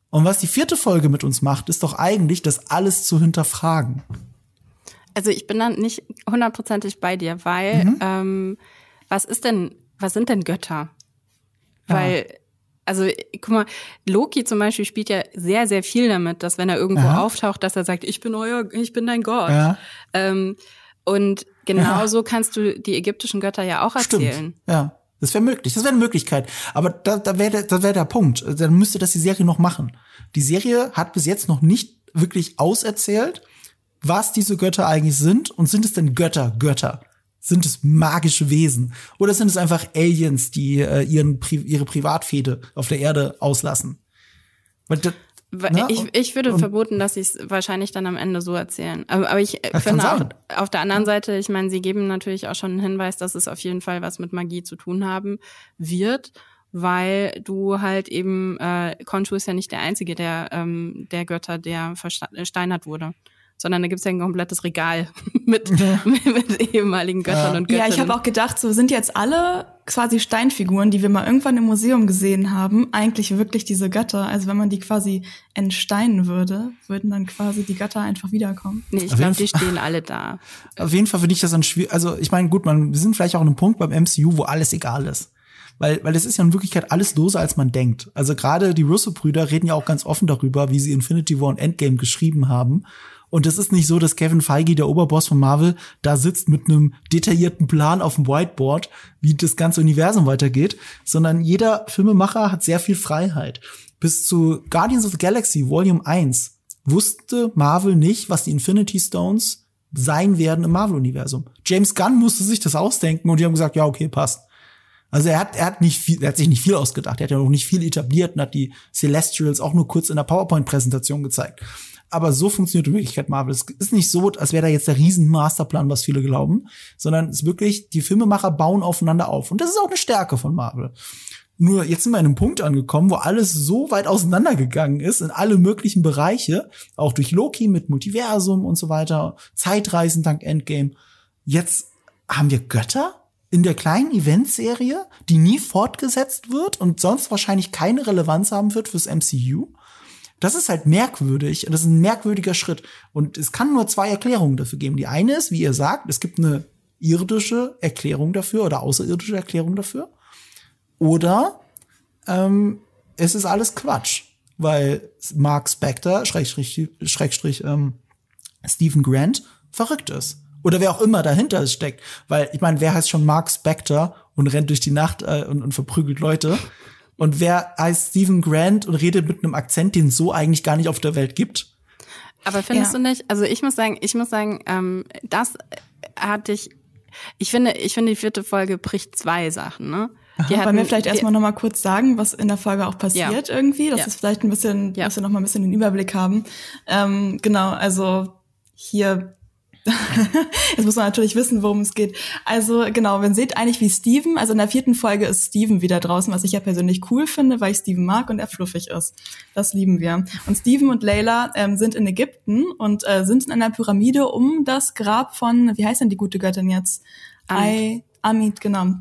Und was die vierte Folge mit uns macht, ist doch eigentlich, das alles zu hinterfragen. Also ich bin dann nicht hundertprozentig bei dir, weil mhm. ähm, was ist denn, was sind denn Götter? Ja. Weil also guck mal, Loki zum Beispiel spielt ja sehr, sehr viel damit, dass wenn er irgendwo Aha. auftaucht, dass er sagt, ich bin euer, ich bin dein Gott. Ja. Ähm, und genauso ja. kannst du die ägyptischen Götter ja auch erzählen. Stimmt. Ja, das wäre möglich. Das wäre eine Möglichkeit. Aber da, da wäre da wär der Punkt. Dann müsste das die Serie noch machen. Die Serie hat bis jetzt noch nicht wirklich auserzählt, was diese Götter eigentlich sind und sind es denn Götter, Götter? Sind es magische Wesen? Oder sind es einfach Aliens, die äh, ihren, ihre Privatfehde auf der Erde auslassen? Weil das, ich, ich würde und, vermuten, dass sie es wahrscheinlich dann am Ende so erzählen. Aber, aber ich finde auch, auf der anderen Seite, ich meine, sie geben natürlich auch schon einen Hinweis, dass es auf jeden Fall was mit Magie zu tun haben wird weil du halt eben, äh, Konshu ist ja nicht der einzige der, ähm, der Götter, der versteinert wurde sondern da gibt's ja ein komplettes Regal <laughs> mit, mit, <laughs> mit ehemaligen Göttern ja. und Göttinnen. Ja, ich habe auch gedacht, so sind jetzt alle quasi Steinfiguren, die wir mal irgendwann im Museum gesehen haben, eigentlich wirklich diese Götter. Also wenn man die quasi entsteinen würde, würden dann quasi die Götter einfach wiederkommen. Nee, ich glaube, die stehen alle da. <laughs> Auf jeden Fall finde ich das dann schwierig. Also ich meine, gut, man, wir sind vielleicht auch an einem Punkt beim MCU, wo alles egal ist weil weil es ist ja in Wirklichkeit alles loser als man denkt. Also gerade die Russo Brüder reden ja auch ganz offen darüber, wie sie Infinity War und Endgame geschrieben haben und es ist nicht so, dass Kevin Feige, der Oberboss von Marvel, da sitzt mit einem detaillierten Plan auf dem Whiteboard, wie das ganze Universum weitergeht, sondern jeder Filmemacher hat sehr viel Freiheit. Bis zu Guardians of the Galaxy Volume 1 wusste Marvel nicht, was die Infinity Stones sein werden im Marvel-Universum. James Gunn musste sich das ausdenken und die haben gesagt, ja, okay, passt. Also er hat, er hat nicht viel, er hat sich nicht viel ausgedacht. Er hat ja noch nicht viel etabliert und hat die Celestials auch nur kurz in der PowerPoint-Präsentation gezeigt. Aber so funktioniert in Wirklichkeit Marvel. Es ist nicht so, als wäre da jetzt der riesen Masterplan, was viele glauben, sondern es ist wirklich, die Filmemacher bauen aufeinander auf. Und das ist auch eine Stärke von Marvel. Nur jetzt sind wir an einem Punkt angekommen, wo alles so weit auseinandergegangen ist in alle möglichen Bereiche, auch durch Loki mit Multiversum und so weiter, Zeitreisen dank Endgame. Jetzt haben wir Götter in der kleinen Eventserie, die nie fortgesetzt wird und sonst wahrscheinlich keine Relevanz haben wird fürs MCU. Das ist halt merkwürdig und das ist ein merkwürdiger Schritt. Und es kann nur zwei Erklärungen dafür geben. Die eine ist, wie ihr sagt, es gibt eine irdische Erklärung dafür oder außerirdische Erklärung dafür. Oder ähm, es ist alles Quatsch, weil Mark Spector, Schrägstrich, Schrägstrich ähm, Stephen Grant, verrückt ist. Oder wer auch immer dahinter steckt. Weil, ich meine, wer heißt schon Mark Spector und rennt durch die Nacht äh, und, und verprügelt Leute? Und wer heißt Stephen Grant und redet mit einem Akzent, den es so eigentlich gar nicht auf der Welt gibt? Aber findest ja. du nicht? Also ich muss sagen, ich muss sagen, ähm, das hatte ich. Ich finde, ich finde, die vierte Folge bricht zwei Sachen. Ne? Die Wollen wir vielleicht erstmal noch mal kurz sagen, was in der Folge auch passiert ja. irgendwie, dass ja. es vielleicht ein bisschen, ja. dass wir noch mal ein bisschen den Überblick haben. Ähm, genau, also hier Jetzt muss man natürlich wissen, worum es geht. Also genau, man seht eigentlich wie Steven, also in der vierten Folge ist Steven wieder draußen, was ich ja persönlich cool finde, weil ich Steven mag und er fluffig ist. Das lieben wir. Und Steven und Layla ähm, sind in Ägypten und äh, sind in einer Pyramide um das Grab von, wie heißt denn die gute Göttin jetzt? Amit. Amit, genau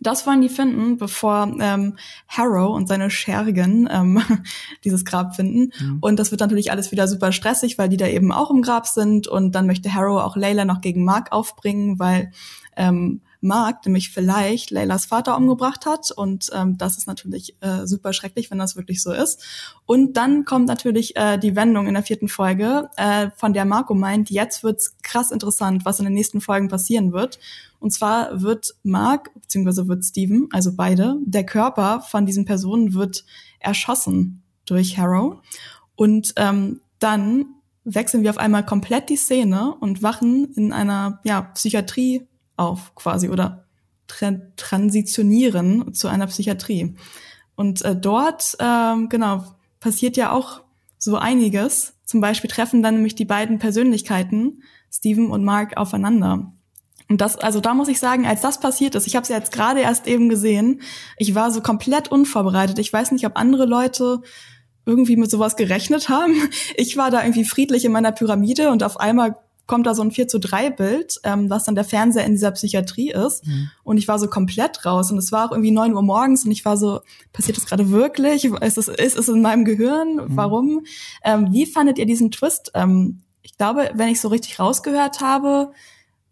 das wollen die finden, bevor ähm, Harrow und seine Schergen ähm, <laughs> dieses Grab finden. Mhm. Und das wird natürlich alles wieder super stressig, weil die da eben auch im Grab sind. Und dann möchte Harrow auch Layla noch gegen Mark aufbringen, weil ähm, Mark nämlich vielleicht Leylas Vater umgebracht hat. Und ähm, das ist natürlich äh, super schrecklich, wenn das wirklich so ist. Und dann kommt natürlich äh, die Wendung in der vierten Folge, äh, von der Marco meint, jetzt wird's krass interessant, was in den nächsten Folgen passieren wird. Und zwar wird Mark, beziehungsweise wird Steven, also beide, der Körper von diesen Personen wird erschossen durch Harrow. Und ähm, dann wechseln wir auf einmal komplett die Szene und wachen in einer ja, Psychiatrie auf quasi oder tra transitionieren zu einer Psychiatrie. Und äh, dort, ähm, genau, passiert ja auch so einiges. Zum Beispiel treffen dann nämlich die beiden Persönlichkeiten, Steven und Mark, aufeinander. Und das, also da muss ich sagen, als das passiert ist, ich habe es ja jetzt gerade erst eben gesehen, ich war so komplett unvorbereitet. Ich weiß nicht, ob andere Leute irgendwie mit sowas gerechnet haben. Ich war da irgendwie friedlich in meiner Pyramide und auf einmal kommt da so ein 4 zu 3 Bild, ähm, was dann der Fernseher in dieser Psychiatrie ist. Mhm. Und ich war so komplett raus. Und es war auch irgendwie 9 Uhr morgens und ich war so, passiert das gerade wirklich? Ist es, ist es in meinem Gehirn? Mhm. Warum? Ähm, wie fandet ihr diesen Twist? Ähm, ich glaube, wenn ich so richtig rausgehört habe,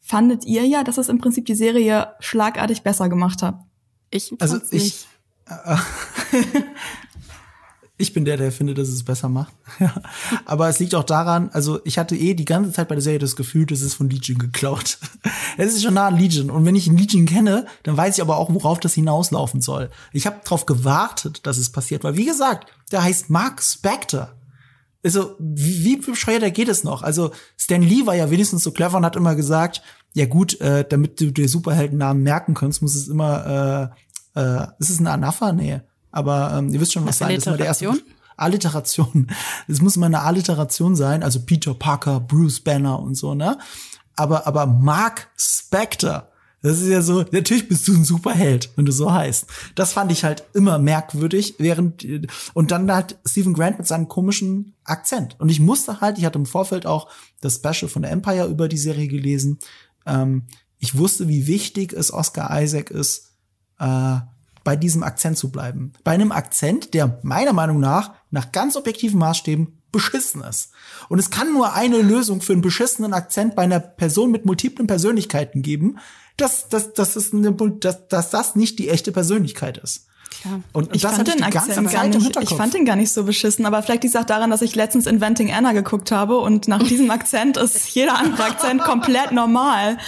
fandet ihr ja, dass es im Prinzip die Serie schlagartig besser gemacht hat. Ich also ich äh, <laughs> ich bin der, der findet, dass es besser macht. <laughs> Aber es liegt auch daran, also ich hatte eh die ganze Zeit bei der Serie das Gefühl, das ist von Legion geklaut. <laughs> Es ist schon nah an Legion. Und wenn ich Legion kenne, dann weiß ich aber auch, worauf das hinauslaufen soll. Ich habe darauf gewartet, dass es passiert, weil wie gesagt, der heißt Mark Spector also wie, wie bescheuert geht es noch? Also Stan Lee war ja wenigstens so clever und hat immer gesagt, ja gut, äh, damit du dir Superheldennamen merken kannst, muss es immer, äh, äh, ist es eine Anapha? Nee. Aber ähm, ihr wisst schon, was sein. Das ist der erste Alliteration. <laughs> Es muss immer eine Alliteration sein, also Peter Parker, Bruce Banner und so, ne? Aber, aber Mark Spector, das ist ja so, natürlich bist du ein Superheld, wenn du so heißt. Das fand ich halt immer merkwürdig, während, und dann halt Stephen Grant mit seinem komischen Akzent. Und ich musste halt, ich hatte im Vorfeld auch das Special von der Empire über die Serie gelesen. Ähm, ich wusste, wie wichtig es Oscar Isaac ist, äh, bei diesem Akzent zu bleiben. Bei einem Akzent, der meiner Meinung nach, nach ganz objektiven Maßstäben, beschissen ist. Und es kann nur eine Lösung für einen beschissenen Akzent bei einer Person mit multiplen Persönlichkeiten geben, dass, dass, dass, es eine, dass, dass das nicht die echte Persönlichkeit ist. Klar. Und, ich das fand den Akzent gar nicht, ich fand den gar nicht so beschissen, aber vielleicht liegt es auch daran, dass ich letztens Inventing Anna geguckt habe und nach diesem <laughs> Akzent ist jeder andere Akzent komplett normal.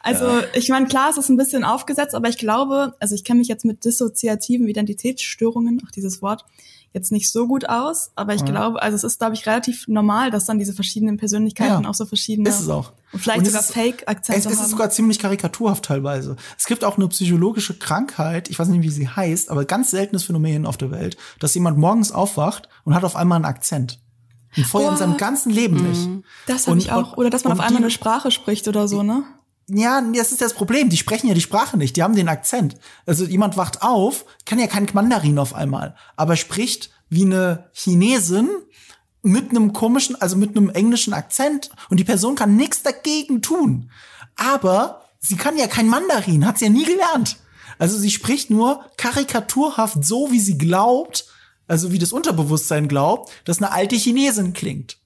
Also ja. ich meine, klar, es ist ein bisschen aufgesetzt, aber ich glaube, also ich kenne mich jetzt mit dissoziativen Identitätsstörungen, auch dieses Wort, jetzt nicht so gut aus, aber ich ja. glaube, also es ist, glaube ich, relativ normal, dass dann diese verschiedenen Persönlichkeiten ja. auch so verschiedene ist es auch. und vielleicht und sogar Fake-Akzente haben. Es ist sogar ziemlich karikaturhaft teilweise. Es gibt auch eine psychologische Krankheit, ich weiß nicht, wie sie heißt, aber ganz seltenes Phänomen auf der Welt, dass jemand morgens aufwacht und hat auf einmal einen Akzent. Und vorher oh. in seinem ganzen Leben nicht. Mhm. Das habe ich auch. Oder dass man auf einmal die, eine Sprache spricht oder so, ne? Ja, das ist das Problem. Die sprechen ja die Sprache nicht. Die haben den Akzent. Also jemand wacht auf, kann ja kein Mandarin auf einmal, aber spricht wie eine Chinesin mit einem komischen, also mit einem englischen Akzent und die Person kann nichts dagegen tun. Aber sie kann ja kein Mandarin, hat sie ja nie gelernt. Also sie spricht nur karikaturhaft so, wie sie glaubt, also wie das Unterbewusstsein glaubt, dass eine alte Chinesin klingt.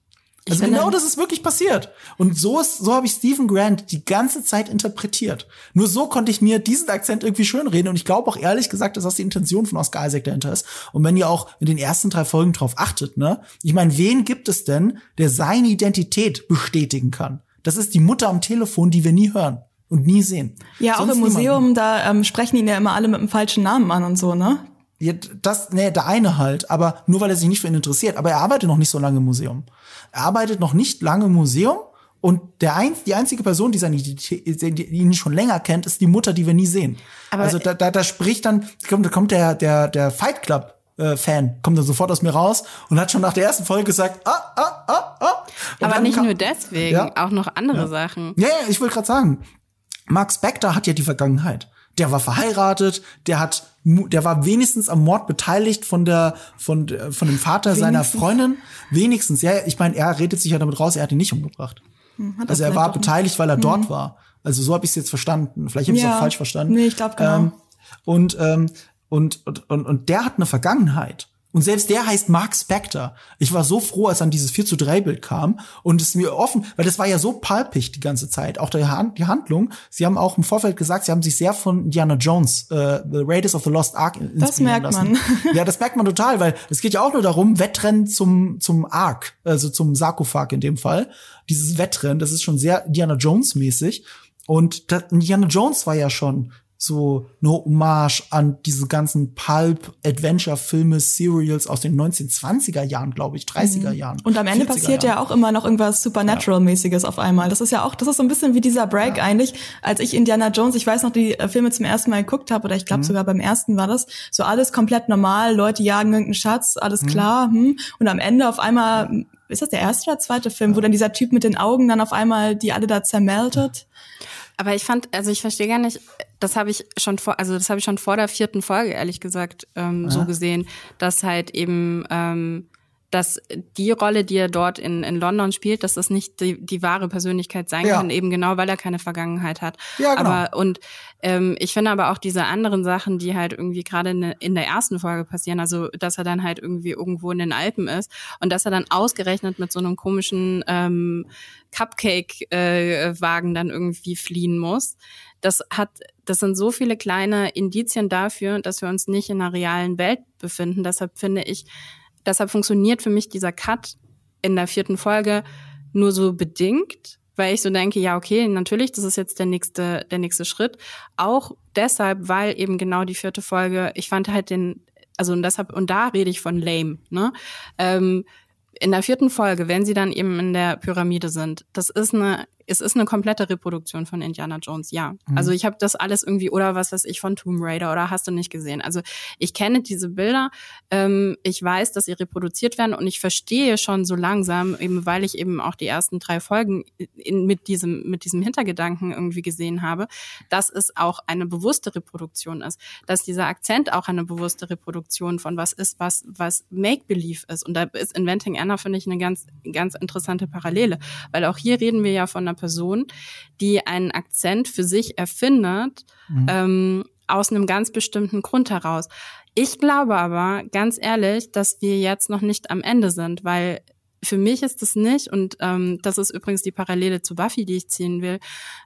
Also genau das ist wirklich passiert. Und so ist, so habe ich Stephen Grant die ganze Zeit interpretiert. Nur so konnte ich mir diesen Akzent irgendwie schönreden. Und ich glaube auch ehrlich gesagt, dass das die Intention von Oscar Isaac dahinter ist. Und wenn ihr auch in den ersten drei Folgen drauf achtet, ne? Ich meine, wen gibt es denn, der seine Identität bestätigen kann? Das ist die Mutter am Telefon, die wir nie hören und nie sehen. Ja, Sonst auch im Museum, niemanden. da ähm, sprechen ihn ja immer alle mit dem falschen Namen an und so, ne? Ja, das, nee, der eine halt, aber nur weil er sich nicht für ihn interessiert. Aber er arbeitet noch nicht so lange im Museum. Er arbeitet noch nicht lange im Museum und der ein, die einzige Person, die, seine, die ihn schon länger kennt, ist die Mutter, die wir nie sehen. Aber also da, da, da spricht dann, da kommt der, der, der Fight Club äh, Fan, kommt dann sofort aus mir raus und hat schon nach der ersten Folge gesagt, ah, ah, ah, ah. Und Aber nicht kam, nur deswegen, ja, auch noch andere ja. Sachen. Ja, ja, ich wollte gerade sagen, Mark Spector hat ja die Vergangenheit. Der war verheiratet, der hat der war wenigstens am Mord beteiligt von der von von dem Vater wenigstens. seiner Freundin. Wenigstens, ja, ich meine, er redet sich ja damit raus, er hat ihn nicht umgebracht. Hm, also er war beteiligt, weil er hm. dort war. Also so habe ich es jetzt verstanden. Vielleicht habe ich es ja. auch falsch verstanden. Nee, ich glaube genau. Ähm, und, ähm, und, und, und, und der hat eine Vergangenheit. Und selbst der heißt Mark Spector. Ich war so froh, als dann dieses 4 zu 3 Bild kam und es mir offen, weil das war ja so palpig die ganze Zeit, auch die, die Handlung. Sie haben auch im Vorfeld gesagt, sie haben sich sehr von Indiana Jones, äh, The Raiders of the Lost Ark inspirieren Das merkt lassen. man. <laughs> ja, das merkt man total, weil es geht ja auch nur darum, Wettrennen zum, zum Ark, also zum Sarkophag in dem Fall. Dieses Wettrennen, das ist schon sehr Indiana Jones mäßig. Und das, Indiana Jones war ja schon so eine Hommage an diese ganzen Pulp-Adventure-Filme, Serials aus den 1920er Jahren, glaube ich, 30er mhm. Jahren. Und am Ende passiert Jahren. ja auch immer noch irgendwas Supernatural-mäßiges ja. auf einmal. Das ist ja auch, das ist so ein bisschen wie dieser Break ja. eigentlich, als ich Indiana Jones, ich weiß noch, die äh, Filme zum ersten Mal geguckt habe, oder ich glaube mhm. sogar beim ersten war das, so alles komplett normal, Leute jagen irgendeinen Schatz, alles mhm. klar, hm. und am Ende auf einmal, ist das der erste oder zweite Film, wo dann dieser Typ mit den Augen dann auf einmal die alle da zermeldet? Aber ich fand, also ich verstehe gar nicht, das habe ich schon vor, also das habe ich schon vor der vierten Folge ehrlich gesagt ähm, ja. so gesehen, dass halt eben ähm, dass die Rolle, die er dort in, in London spielt, dass das nicht die, die wahre Persönlichkeit sein ja. kann, eben genau, weil er keine Vergangenheit hat. Ja, genau. Aber und ähm, ich finde aber auch diese anderen Sachen, die halt irgendwie gerade in, in der ersten Folge passieren, also dass er dann halt irgendwie irgendwo in den Alpen ist und dass er dann ausgerechnet mit so einem komischen ähm, Cupcake-Wagen äh, dann irgendwie fliehen muss. Das hat, das sind so viele kleine Indizien dafür, dass wir uns nicht in einer realen Welt befinden. Deshalb finde ich, deshalb funktioniert für mich dieser Cut in der vierten Folge nur so bedingt, weil ich so denke, ja, okay, natürlich, das ist jetzt der nächste, der nächste Schritt. Auch deshalb, weil eben genau die vierte Folge, ich fand halt den, also und deshalb, und da rede ich von lame, ne? Ähm, in der vierten Folge, wenn sie dann eben in der Pyramide sind, das ist eine es ist eine komplette Reproduktion von Indiana Jones, ja. Mhm. Also ich habe das alles irgendwie, oder was weiß ich, von Tomb Raider oder hast du nicht gesehen. Also ich kenne diese Bilder, ähm, ich weiß, dass sie reproduziert werden und ich verstehe schon so langsam, eben weil ich eben auch die ersten drei Folgen in, mit diesem, mit diesem Hintergedanken irgendwie gesehen habe, dass es auch eine bewusste Reproduktion ist, dass dieser Akzent auch eine bewusste Reproduktion von was ist, was, was Make-Believe ist. Und da ist Inventing Anna, finde ich, eine ganz, ganz interessante Parallele, weil auch hier reden wir ja von einer Person, die einen Akzent für sich erfindet, mhm. ähm, aus einem ganz bestimmten Grund heraus. Ich glaube aber, ganz ehrlich, dass wir jetzt noch nicht am Ende sind, weil für mich ist es nicht, und ähm, das ist übrigens die Parallele zu Buffy, die ich ziehen will,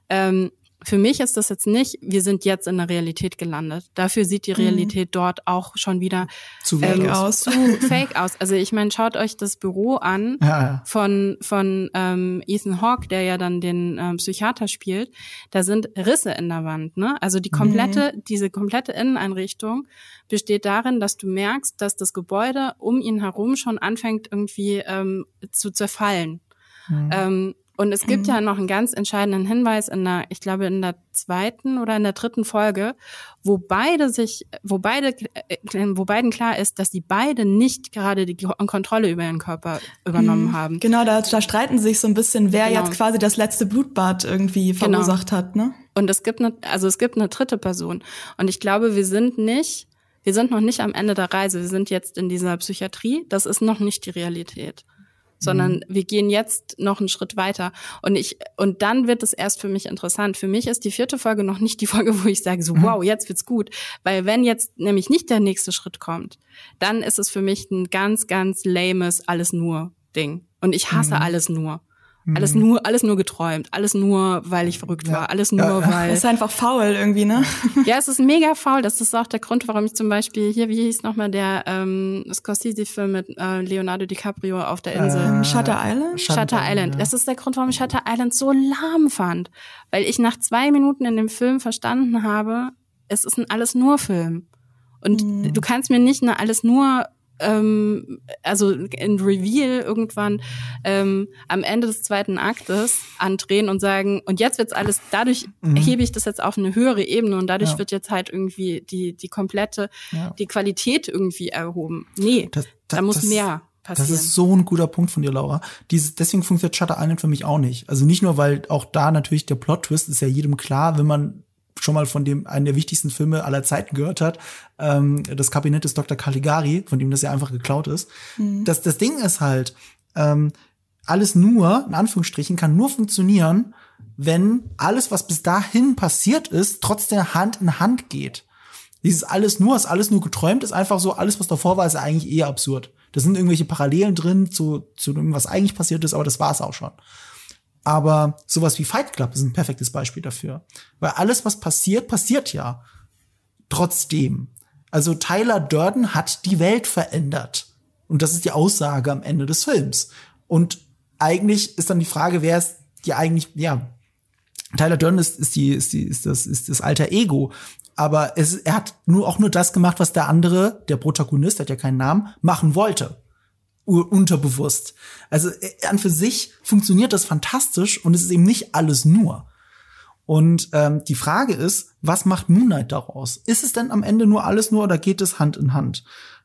ähm, für mich ist das jetzt nicht, wir sind jetzt in der Realität gelandet. Dafür sieht die mhm. Realität mhm. dort auch schon wieder zu fake ähm, aus. Zu <laughs> fake aus. Also ich meine, schaut euch das Büro an ja, ja. von von ähm, Ethan Hawke, der ja dann den ähm, Psychiater spielt. Da sind Risse in der Wand. Ne? Also die komplette, mhm. diese komplette Inneneinrichtung besteht darin, dass du merkst, dass das Gebäude um ihn herum schon anfängt irgendwie ähm, zu zerfallen. Mhm. Ähm, Und es gibt mhm. ja noch einen ganz entscheidenden Hinweis in der, ich glaube, in der zweiten oder in der dritten Folge, wo beide sich, wo beide, wo beiden klar ist, dass die beide nicht gerade die Kontrolle über ihren Körper übernommen mhm. haben. Genau, da, da streiten sich so ein bisschen, wer genau. jetzt quasi das letzte Blutbad irgendwie genau. verursacht genau. hat, ne? Und es gibt eine, also es gibt eine dritte Person. Und ich glaube, wir sind nicht, wir sind noch nicht am Ende der Reise. Wir sind jetzt in dieser Psychiatrie. Das ist noch nicht die Realität sondern mhm. wir gehen jetzt noch einen Schritt weiter. Und ich, und dann wird es erst für mich interessant. Für mich ist die vierte Folge noch nicht die Folge, <laughs> wo ich sage, so, mhm. wow, jetzt wird's gut. Weil wenn jetzt nämlich nicht der nächste Schritt kommt, dann ist es für mich ein ganz, ganz lames alles nur Ding. Und ich hasse mhm. alles nur. Alles mhm. nur, alles nur geträumt, alles nur, weil ich verrückt war, alles nur, ja, weil. Das ist einfach faul irgendwie, ne? ja, es ist mega faul. Das ist auch der Grund, warum ich zum Beispiel hier, wie hieß nochmal der ähm, Scorsese-Film mit äh, Leonardo DiCaprio auf der Insel? Äh, Shutter Island? Shutter, Shutter Island. Ja. Das ist der Grund, warum ich Shutter Island so lahm fand. Weil ich nach zwei Minuten in dem Film verstanden habe, es ist ein alles nur Film. Und mhm. du kannst mir nicht eine alles nur ähm, also in Reveal irgendwann ähm, am Ende des zweiten Aktes andrehen und sagen, und jetzt wird's alles, dadurch mhm. hebe ich das jetzt auf eine höhere Ebene und dadurch ja. wird jetzt halt irgendwie die, die komplette, ja. die Qualität irgendwie erhoben. Nee, das, das, da muss das, mehr. Passieren. Das ist so ein guter Punkt von dir, Laura. Dieses, deswegen funktioniert Shutter Island für mich auch nicht. Also nicht nur, weil auch da natürlich der Plot-Twist ist ja jedem klar, wenn man schon mal von dem einen der wichtigsten Filme aller Zeiten gehört hat, ähm, das Kabinett des Dr. Caligari, von dem das ja einfach geklaut ist. Mhm. Das, das Ding ist halt, ähm, alles nur, in Anführungsstrichen, kann nur funktionieren, wenn alles, was bis dahin passiert ist, trotzdem Hand in Hand geht. Dieses alles nur, ist alles nur geträumt, ist einfach so, alles, was davor war, ist eigentlich eher absurd. Da sind irgendwelche Parallelen drin zu, zu dem, was eigentlich passiert ist, aber das war es auch schon. Aber sowas wie Fight Club ist ein perfektes Beispiel dafür. Weil alles, was passiert, passiert ja. Trotzdem. Also Tyler Durden hat die Welt verändert. Und das ist die Aussage am Ende des Films. Und eigentlich ist dann die Frage, wer ist die eigentlich, ja, Tyler Durden ist, ist die, ist die, ist das, ist das alter Ego. Aber es, er hat nur auch nur das gemacht, was der andere, der Protagonist, hat ja keinen Namen, machen wollte unterbewusst. Also äh, an für sich funktioniert das fantastisch und es ist eben nicht alles nur. Und ähm, die Frage ist, was macht Moonlight daraus? Ist es denn am Ende nur alles nur oder geht es Hand in Hand?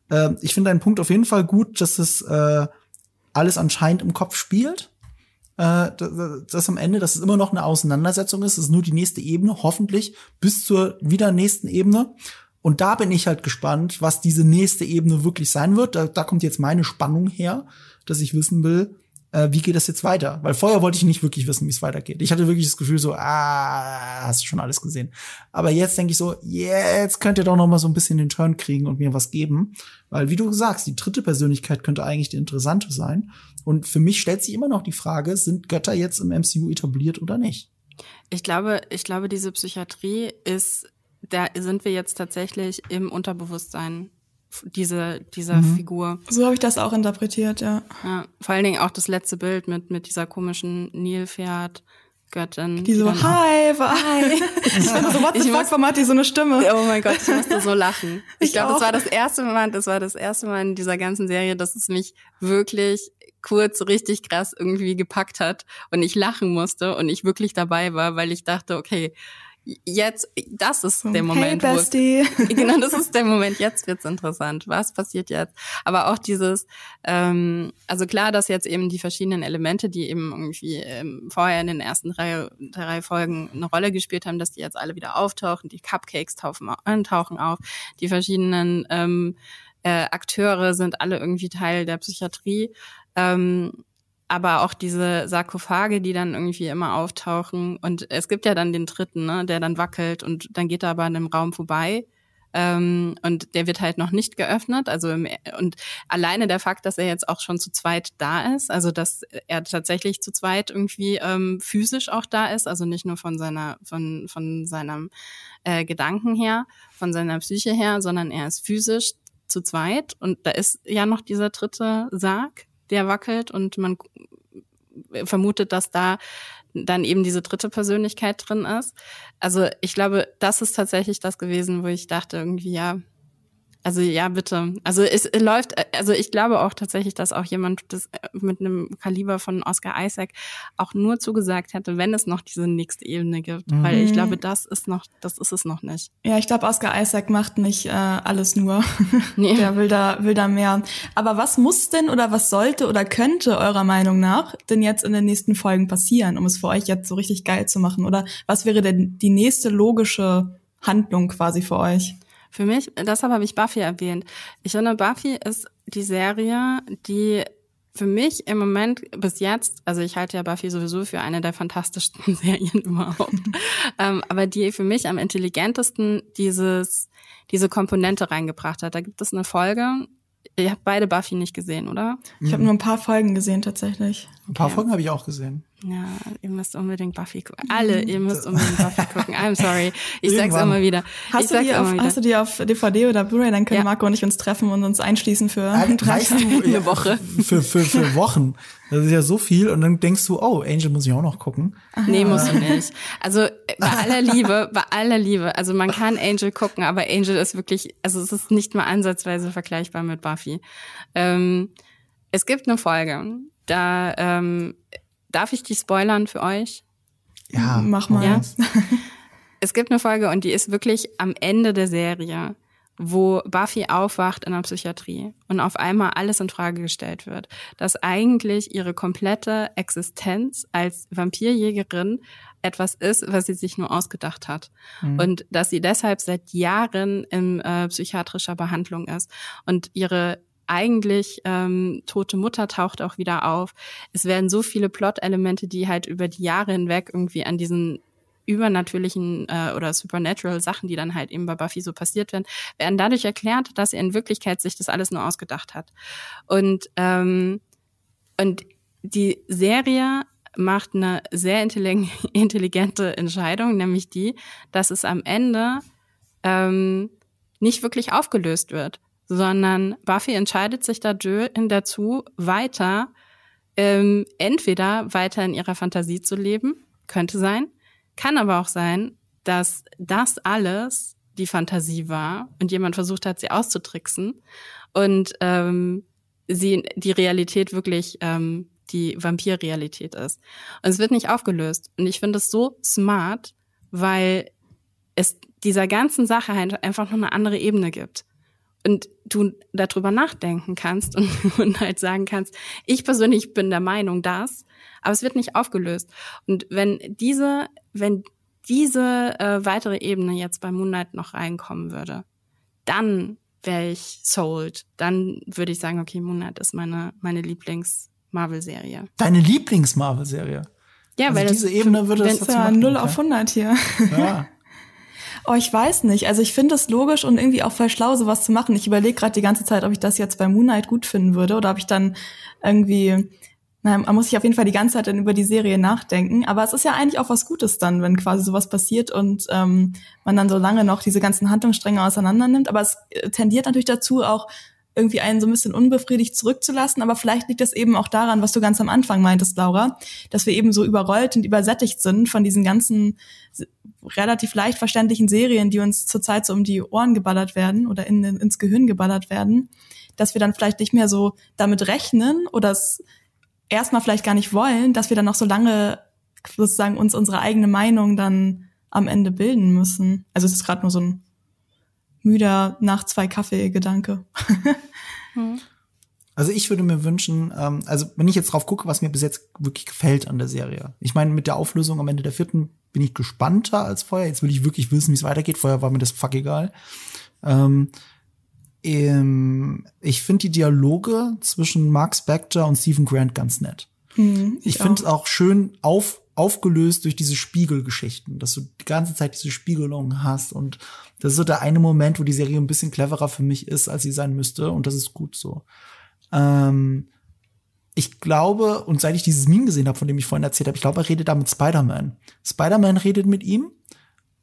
Äh, ich finde einen Punkt auf jeden Fall gut, dass es äh, alles anscheinend im Kopf spielt. Äh, dass, dass am Ende, dass es immer noch eine Auseinandersetzung ist, es ist nur die nächste Ebene, hoffentlich bis zur wieder nächsten Ebene. Und da bin ich halt gespannt, was diese nächste Ebene wirklich sein wird. Da, da kommt jetzt meine Spannung her, dass ich wissen will, äh, wie geht das jetzt weiter? Weil vorher wollte ich nicht wirklich wissen, wie es weitergeht. Ich hatte wirklich das Gefühl so, ah, hast du schon alles gesehen. Aber jetzt denke ich so, jetzt könnt ihr doch noch mal so ein bisschen den Turn kriegen und mir was geben. Weil, wie du sagst, die dritte Persönlichkeit könnte eigentlich die interessante sein. Und für mich stellt sich immer noch die Frage, sind Götter jetzt im MCU etabliert oder nicht? Ich glaube, ich glaube, diese Psychiatrie ist da sind wir jetzt tatsächlich im Unterbewusstsein diese dieser mhm. Figur. So habe ich das auch interpretiert, ja. ja. Vor allen Dingen auch das letzte Bild mit mit dieser komischen Nilpferd. Göttin. Die so, hi, <laughs> hi. <laughs> Ich finde so, what the fuck, warum hat die so eine Stimme? Oh mein Gott, ich musste so lachen. <laughs> Ich, ich glaube, das war das erste Mal, das war das erste Mal in dieser ganzen Serie, dass es mich wirklich kurz richtig krass irgendwie gepackt hat und ich lachen musste und ich wirklich dabei war, weil ich dachte, okay, jetzt, das ist der Moment, hey, Bestie. wo <laughs> genau, das ist der Moment. Jetzt wird's interessant. Was passiert jetzt? Aber auch dieses, ähm, also klar, dass jetzt eben die verschiedenen Elemente, die eben irgendwie ähm, vorher in den ersten drei, drei Folgen eine Rolle gespielt haben, dass die jetzt alle wieder auftauchen. Die Cupcakes tauchen, äh, tauchen auf. Die verschiedenen ähm, äh, Akteure sind alle irgendwie Teil der Psychiatrie. Ähm, aber auch diese Sarkophage, die dann irgendwie immer auftauchen. Und es gibt ja dann den dritten, ne, der dann wackelt und dann geht er aber in einem Raum vorbei. Ähm, und der wird halt noch nicht geöffnet. Also im, und alleine der Fakt, dass er jetzt auch schon zu zweit da ist, also dass er tatsächlich zu zweit irgendwie ähm, physisch auch da ist, also nicht nur von seiner von von seinem äh, Gedanken her, von seiner Psyche her, sondern er ist physisch zu zweit und da ist ja noch dieser dritte Sarg, der wackelt und man vermutet, dass da dann eben diese dritte Persönlichkeit drin ist. Also ich glaube, das ist tatsächlich das gewesen, wo ich dachte irgendwie, ja, Also ja, bitte. Also es läuft, also ich glaube auch tatsächlich, dass auch jemand das äh, mit einem Kaliber von Oscar Isaac auch nur zugesagt hätte, wenn es noch diese nächste Ebene gibt. Mhm. Weil ich glaube, das ist noch, das ist es noch nicht. Ja, ich glaube, Oscar Isaac macht nicht äh, alles nur. <laughs> Nee. Der will da, will da mehr. Aber was muss denn oder was sollte oder könnte eurer Meinung nach denn jetzt in den nächsten Folgen passieren, um es für euch jetzt so richtig geil zu machen? Oder was wäre denn die nächste logische Handlung quasi für euch? Für mich, deshalb habe ich Buffy erwähnt. Ich finde, Buffy ist die Serie, die für mich im Moment bis jetzt, also ich halte ja Buffy sowieso für eine der fantastischsten <laughs> Serien überhaupt, ähm, aber die für mich am intelligentesten dieses diese Komponente reingebracht hat. Da gibt es eine Folge, ihr habt beide Buffy nicht gesehen, oder? Ich habe nur ein paar Folgen gesehen tatsächlich. Ein paar ja. Folgen habe ich auch gesehen. Ja, ihr müsst unbedingt Buffy gucken. Alle, ihr müsst unbedingt Buffy gucken. I'm sorry. Ich sag's immer wieder. Hast, du die, auf, hast du die auf DVD oder Blu-ray? Dann können ja. Marco und ich uns treffen und uns einschließen für <laughs> eine Woche. Für, für, für Wochen. Das ist ja so viel und dann denkst du, oh, Angel muss ich auch noch gucken. Nee, musst du nicht. Also bei aller Liebe, bei aller Liebe, also man kann Angel gucken, aber Angel ist wirklich, also es ist nicht mal ansatzweise vergleichbar mit Buffy. Ähm, es gibt eine Folge, da ähm, darf ich die spoilern für euch? Ja, mach mal. Ja? es gibt eine Folge und die ist wirklich am Ende der Serie wo Buffy aufwacht in der Psychiatrie und auf einmal alles in Frage gestellt wird, dass eigentlich ihre komplette Existenz als Vampirjägerin etwas ist, was sie sich nur ausgedacht hat mhm. und dass sie deshalb seit Jahren in äh, psychiatrischer Behandlung ist und ihre eigentlich ähm, tote Mutter taucht auch wieder auf. Es werden so viele Plot-Elemente, die halt über die Jahre hinweg irgendwie an diesen übernatürlichen äh, oder supernatural Sachen, die dann halt eben bei Buffy so passiert werden, werden dadurch erklärt, dass er in Wirklichkeit sich das alles nur ausgedacht hat. Und ähm, und die Serie macht eine sehr <laughs> intelligente Entscheidung, nämlich die, dass es am Ende ähm, nicht wirklich aufgelöst wird, sondern Buffy entscheidet sich dazu, weiter ähm, entweder weiter in ihrer Fantasie zu leben, könnte sein, kann aber auch sein, dass das alles die Fantasie war und jemand versucht hat, sie auszutricksen und ähm, sie die Realität wirklich ähm, die Vampirrealität ist. Und es wird nicht aufgelöst. Und ich finde es so smart, weil es dieser ganzen Sache einfach nur eine andere Ebene gibt. Und du darüber nachdenken kannst und, <laughs> und halt sagen kannst, ich persönlich bin der Meinung, dass, aber es wird nicht aufgelöst. Und wenn diese, wenn diese äh, weitere Ebene jetzt bei Moonlight noch reinkommen würde, dann wäre ich sold. Dann würde ich sagen, okay, Moonlight ist meine, meine Lieblings-Marvel-Serie. Deine Lieblings-Marvel-Serie? Ja, also weil diese das, Ebene würde es ja 0 auf 100 hier. Ja. <laughs> Oh, ich weiß nicht. Also ich finde es logisch und irgendwie auch voll schlau, sowas zu machen. Ich überlege gerade die ganze Zeit, ob ich das jetzt bei Moonlight gut finden würde oder ob ich dann irgendwie na, man muss sich auf jeden Fall die ganze Zeit dann über die Serie nachdenken. Aber es ist ja eigentlich auch was Gutes dann, wenn quasi sowas passiert und ähm, man dann so lange noch diese ganzen Handlungsstränge auseinander nimmt. Aber es äh, tendiert natürlich dazu, auch irgendwie einen so ein bisschen unbefriedigt zurückzulassen. Aber vielleicht liegt das eben auch daran, was du ganz am Anfang meintest, Laura, dass wir eben so überrollt und übersättigt sind von diesen ganzen relativ leicht verständlichen Serien, die uns zurzeit so um die Ohren geballert werden oder in, ins Gehirn geballert werden, dass wir dann vielleicht nicht mehr so damit rechnen oder es erstmal vielleicht gar nicht wollen, dass wir dann noch so lange sozusagen uns unsere eigene Meinung dann am Ende bilden müssen. Also es ist gerade nur so ein müder nach zwei Kaffee Gedanke. <laughs> hm. Also ich würde mir wünschen, ähm, also wenn ich jetzt drauf gucke, was mir bis jetzt wirklich gefällt an der Serie. Ich meine, mit der Auflösung am Ende der vierten bin ich gespannter als vorher. Jetzt will ich wirklich wissen, wie es weitergeht. Vorher war mir das fuck egal. Ähm, ähm, ich finde die Dialoge zwischen Mark Spector und Stephen Grant ganz nett. Mhm, ich ich finde es auch schön auf, aufgelöst durch diese Spiegelgeschichten, dass du die ganze Zeit diese Spiegelungen hast und das ist so der eine Moment, wo die Serie ein bisschen cleverer für mich ist, als sie sein müsste und das ist gut so. Ähm, ich glaube, und seit ich dieses Meme gesehen habe, von dem ich vorhin erzählt habe, ich glaube, er redet da mit Spider-Man. Spider-Man redet mit ihm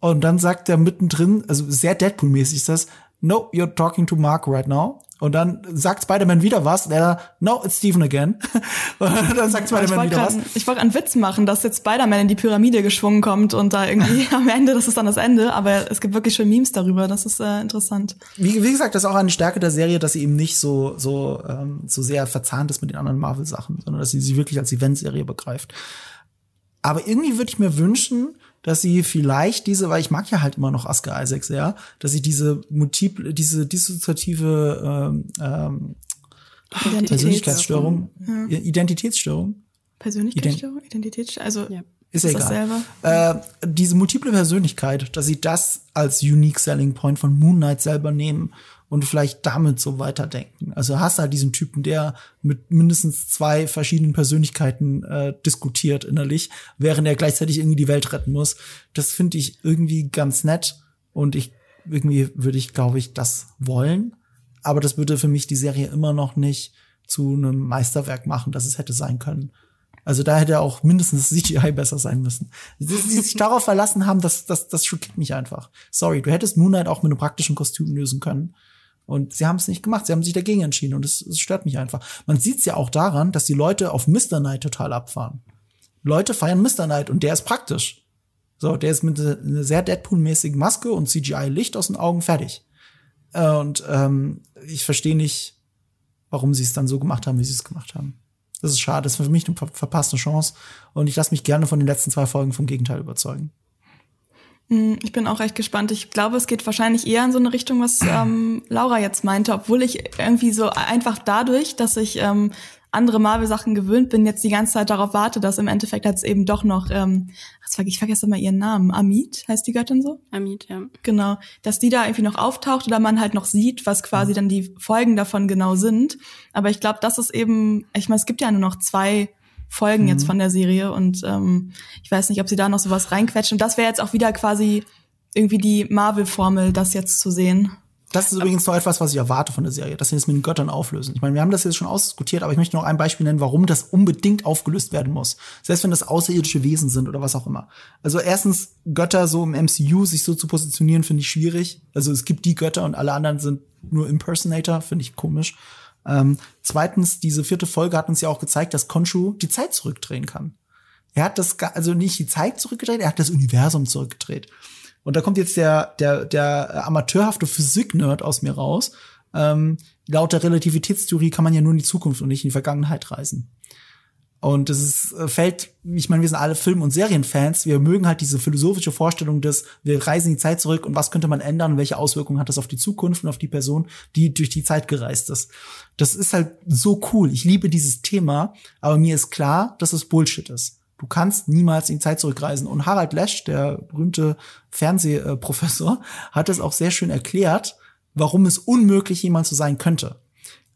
und dann sagt er mittendrin, also sehr Deadpool-mäßig ist das, no, you're talking to Mark right now. Und dann sagt Spider-Man wieder was, der, no, it's Steven again. <laughs> und dann sagt Spider-Man wieder grad, was. Ich wollte einen Witz machen, dass jetzt Spider-Man in die Pyramide geschwungen kommt und da irgendwie <laughs> am Ende, das ist dann das Ende, aber es gibt wirklich schon Memes darüber, das ist äh, interessant. Wie, wie gesagt, das ist auch eine Stärke der Serie, dass sie eben nicht so, so, ähm, so sehr verzahnt ist mit den anderen Marvel-Sachen, sondern dass sie sie wirklich als Eventserie begreift. Aber irgendwie würde ich mir wünschen, dass sie vielleicht diese, weil ich mag ja halt immer noch Oscar Isaac sehr, dass sie diese multiple, diese dissoziative ähm, ähm, Persönlichkeitsstörung, ja. Identitätsstörung, Persönlichkeitsstörung, Identitätsstörung, also ja. Ist, ist egal. Äh, diese multiple Persönlichkeit, dass sie das als unique selling point von Moon Knight selber nehmen und vielleicht damit so weiterdenken. Also hast halt diesen Typen, der mit mindestens zwei verschiedenen Persönlichkeiten äh, diskutiert innerlich, während er gleichzeitig irgendwie die Welt retten muss. Das finde ich irgendwie ganz nett und ich irgendwie würde ich, glaube ich, das wollen. Aber das würde für mich die Serie immer noch nicht zu einem Meisterwerk machen, das es hätte sein können. Also da hätte auch mindestens <laughs> CGI besser sein müssen. Sie, sie sich darauf verlassen haben, das, das, das schockiert mich einfach. Sorry, du hättest Moonlight auch mit einem praktischen Kostüm lösen können. Und sie haben es nicht gemacht. Sie haben sich dagegen entschieden und es, stört mich einfach. Man sieht es ja auch daran, dass die Leute auf Mr. Knight total abfahren. Leute feiern Mr. Knight und der ist praktisch. So, der ist mit einer sehr Deadpool-mäßigen Maske und CGI-Licht aus den Augen fertig. Und ähm, ich verstehe nicht, warum sie es dann so gemacht haben, wie sie es gemacht haben. Das ist schade. Das ist für mich eine ver verpasste Chance. Und ich lasse mich gerne von den letzten zwei Folgen vom Gegenteil überzeugen. Hm, ich bin auch recht gespannt. Ich glaube, es geht wahrscheinlich eher in so eine Richtung, was <clears throat> ähm, Laura jetzt meinte, obwohl ich irgendwie so einfach dadurch, dass ich ähm, andere Marvel-Sachen gewöhnt bin, jetzt die ganze Zeit darauf warte, dass im Endeffekt jetzt eben doch noch, ähm, ich vergesse immer ihren Namen, Amit heißt die Göttin so? Amit, ja. Genau, dass die da irgendwie noch auftaucht oder man halt noch sieht, was quasi dann die Folgen davon genau sind. Aber ich glaube, das ist eben, ich meine, es gibt ja nur noch zwei Folgen mhm. jetzt von der Serie und ähm, ich weiß nicht, ob sie da noch sowas reinquetschen. Und das wäre jetzt auch wieder quasi irgendwie die Marvel-Formel, das jetzt zu sehen. Das ist übrigens noch etwas, was ich erwarte von der Serie, dass sie das mit den Göttern auflösen. Ich meine, wir haben das jetzt schon ausdiskutiert, aber ich möchte noch ein Beispiel nennen, warum das unbedingt aufgelöst werden muss. Selbst wenn das außerirdische Wesen sind oder was auch immer. Also erstens, Götter so im MCU sich so zu positionieren, finde ich schwierig. Also es gibt die Götter und alle anderen sind nur Impersonator, finde ich komisch. Ähm, zweitens, diese vierte Folge hat uns ja auch gezeigt, dass Konshu die Zeit zurückdrehen kann. Er hat das, also nicht die Zeit zurückgedreht, er hat das Universum zurückgedreht. Und da kommt jetzt der, der, der amateurhafte Physik-Nerd aus mir raus. Ähm, laut der Relativitätstheorie kann man ja nur in die Zukunft und nicht in die Vergangenheit reisen. Und es ist, äh, fällt, ich meine, wir sind alle Film- und Serienfans, wir mögen halt diese philosophische Vorstellung des, wir reisen die Zeit zurück und was könnte man ändern, welche Auswirkungen hat das auf die Zukunft und auf die Person, die durch die Zeit gereist ist. Das ist halt so cool. Ich liebe dieses Thema, aber mir ist klar, dass es Bullshit ist. Du kannst niemals in die Zeit zurückreisen. Und Harald Lesch, der berühmte Fernsehprofessor, <laughs> hat es auch sehr schön erklärt, warum es unmöglich jemand so sein könnte.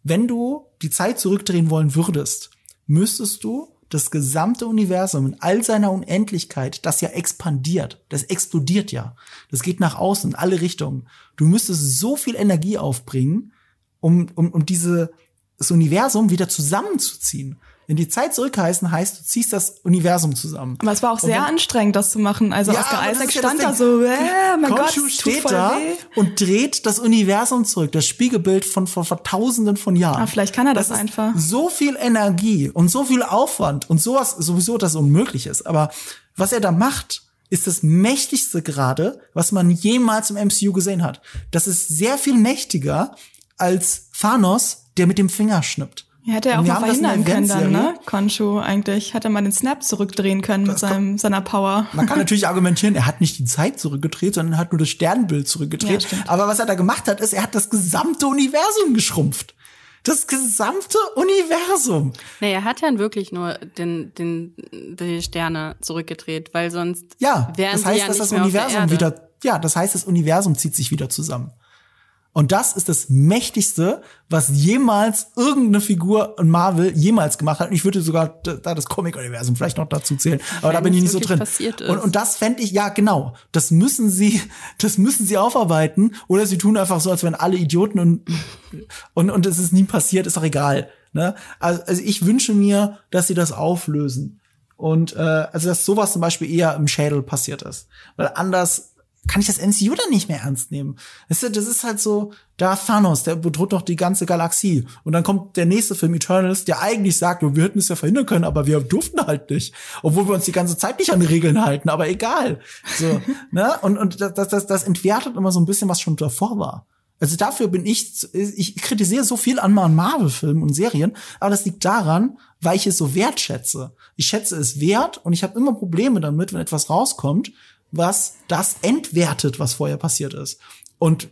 Wenn du die Zeit zurückdrehen wollen würdest, müsstest du das gesamte Universum in all seiner Unendlichkeit, das ja expandiert, das explodiert ja, das geht nach außen, in alle Richtungen. Du müsstest so viel Energie aufbringen, um, um, um diese, das Universum wieder zusammenzuziehen. Wenn die Zeit zurückheißen heißt, du ziehst das Universum zusammen. Aber es war auch sehr wenn, anstrengend, das zu machen. Also ja, Oscar Isaac stand ja da so, äh, mein Konshu Gott, steht da weh. und dreht das Universum zurück, das Spiegelbild von vor, vor Tausenden von Jahren. Ah, vielleicht kann er das, das einfach. So viel Energie und so viel Aufwand und sowas sowieso, dass unmöglich ist. Aber was er da macht, ist das mächtigste gerade, was man jemals im MCU gesehen hat. Das ist sehr viel mächtiger als Thanos, der mit dem Finger schnippt. Ja, hätte er auch mal verhindern können dann, ne? Konshu eigentlich. Hätte man den Snap zurückdrehen können das mit seinem, seiner Power. Man kann <laughs> natürlich argumentieren, er hat nicht die Zeit zurückgedreht, sondern er hat nur das Sternbild zurückgedreht. Ja, Aber was er da gemacht hat, ist, er hat das gesamte Universum geschrumpft. Das gesamte Universum. Nee, er hat ja wirklich nur den, den, die Sterne zurückgedreht, weil sonst ja, wären das heißt, ja dass das Universum wieder, ja, das heißt, das Universum zieht sich wieder zusammen. Und das ist das Mächtigste, was jemals irgendeine Figur in Marvel jemals gemacht hat. Und ich würde sogar da das Comic-Universum vielleicht noch dazu zählen. Aber Wenn da bin ich nicht so drin. Und, und das fände ich, ja, genau. Das müssen sie, <laughs> das müssen sie aufarbeiten. Oder sie tun einfach so, als wären alle Idioten und, und, und es ist nie passiert, ist doch egal. Ne? Also, also ich wünsche mir, dass sie das auflösen. Und äh, also dass sowas zum Beispiel eher im Schädel passiert ist. Weil anders kann ich das MCU dann nicht mehr ernst nehmen. Weißt du, das ist halt so, da Thanos, der bedroht doch die ganze Galaxie. Und dann kommt der nächste Film Eternals, der eigentlich sagt, wir hätten es ja verhindern können, aber wir durften halt nicht. Obwohl wir uns die ganze Zeit nicht an Regeln halten, aber egal. So, <laughs> ne? Und, und das, das, das entwertet immer so ein bisschen, was schon davor war. Also dafür bin ich, ich kritisiere so viel an Marvel-Filmen und Serien, aber das liegt daran, weil ich es so wertschätze. Ich schätze es wert und ich habe immer Probleme damit, wenn etwas rauskommt, was das entwertet, was vorher passiert ist. Und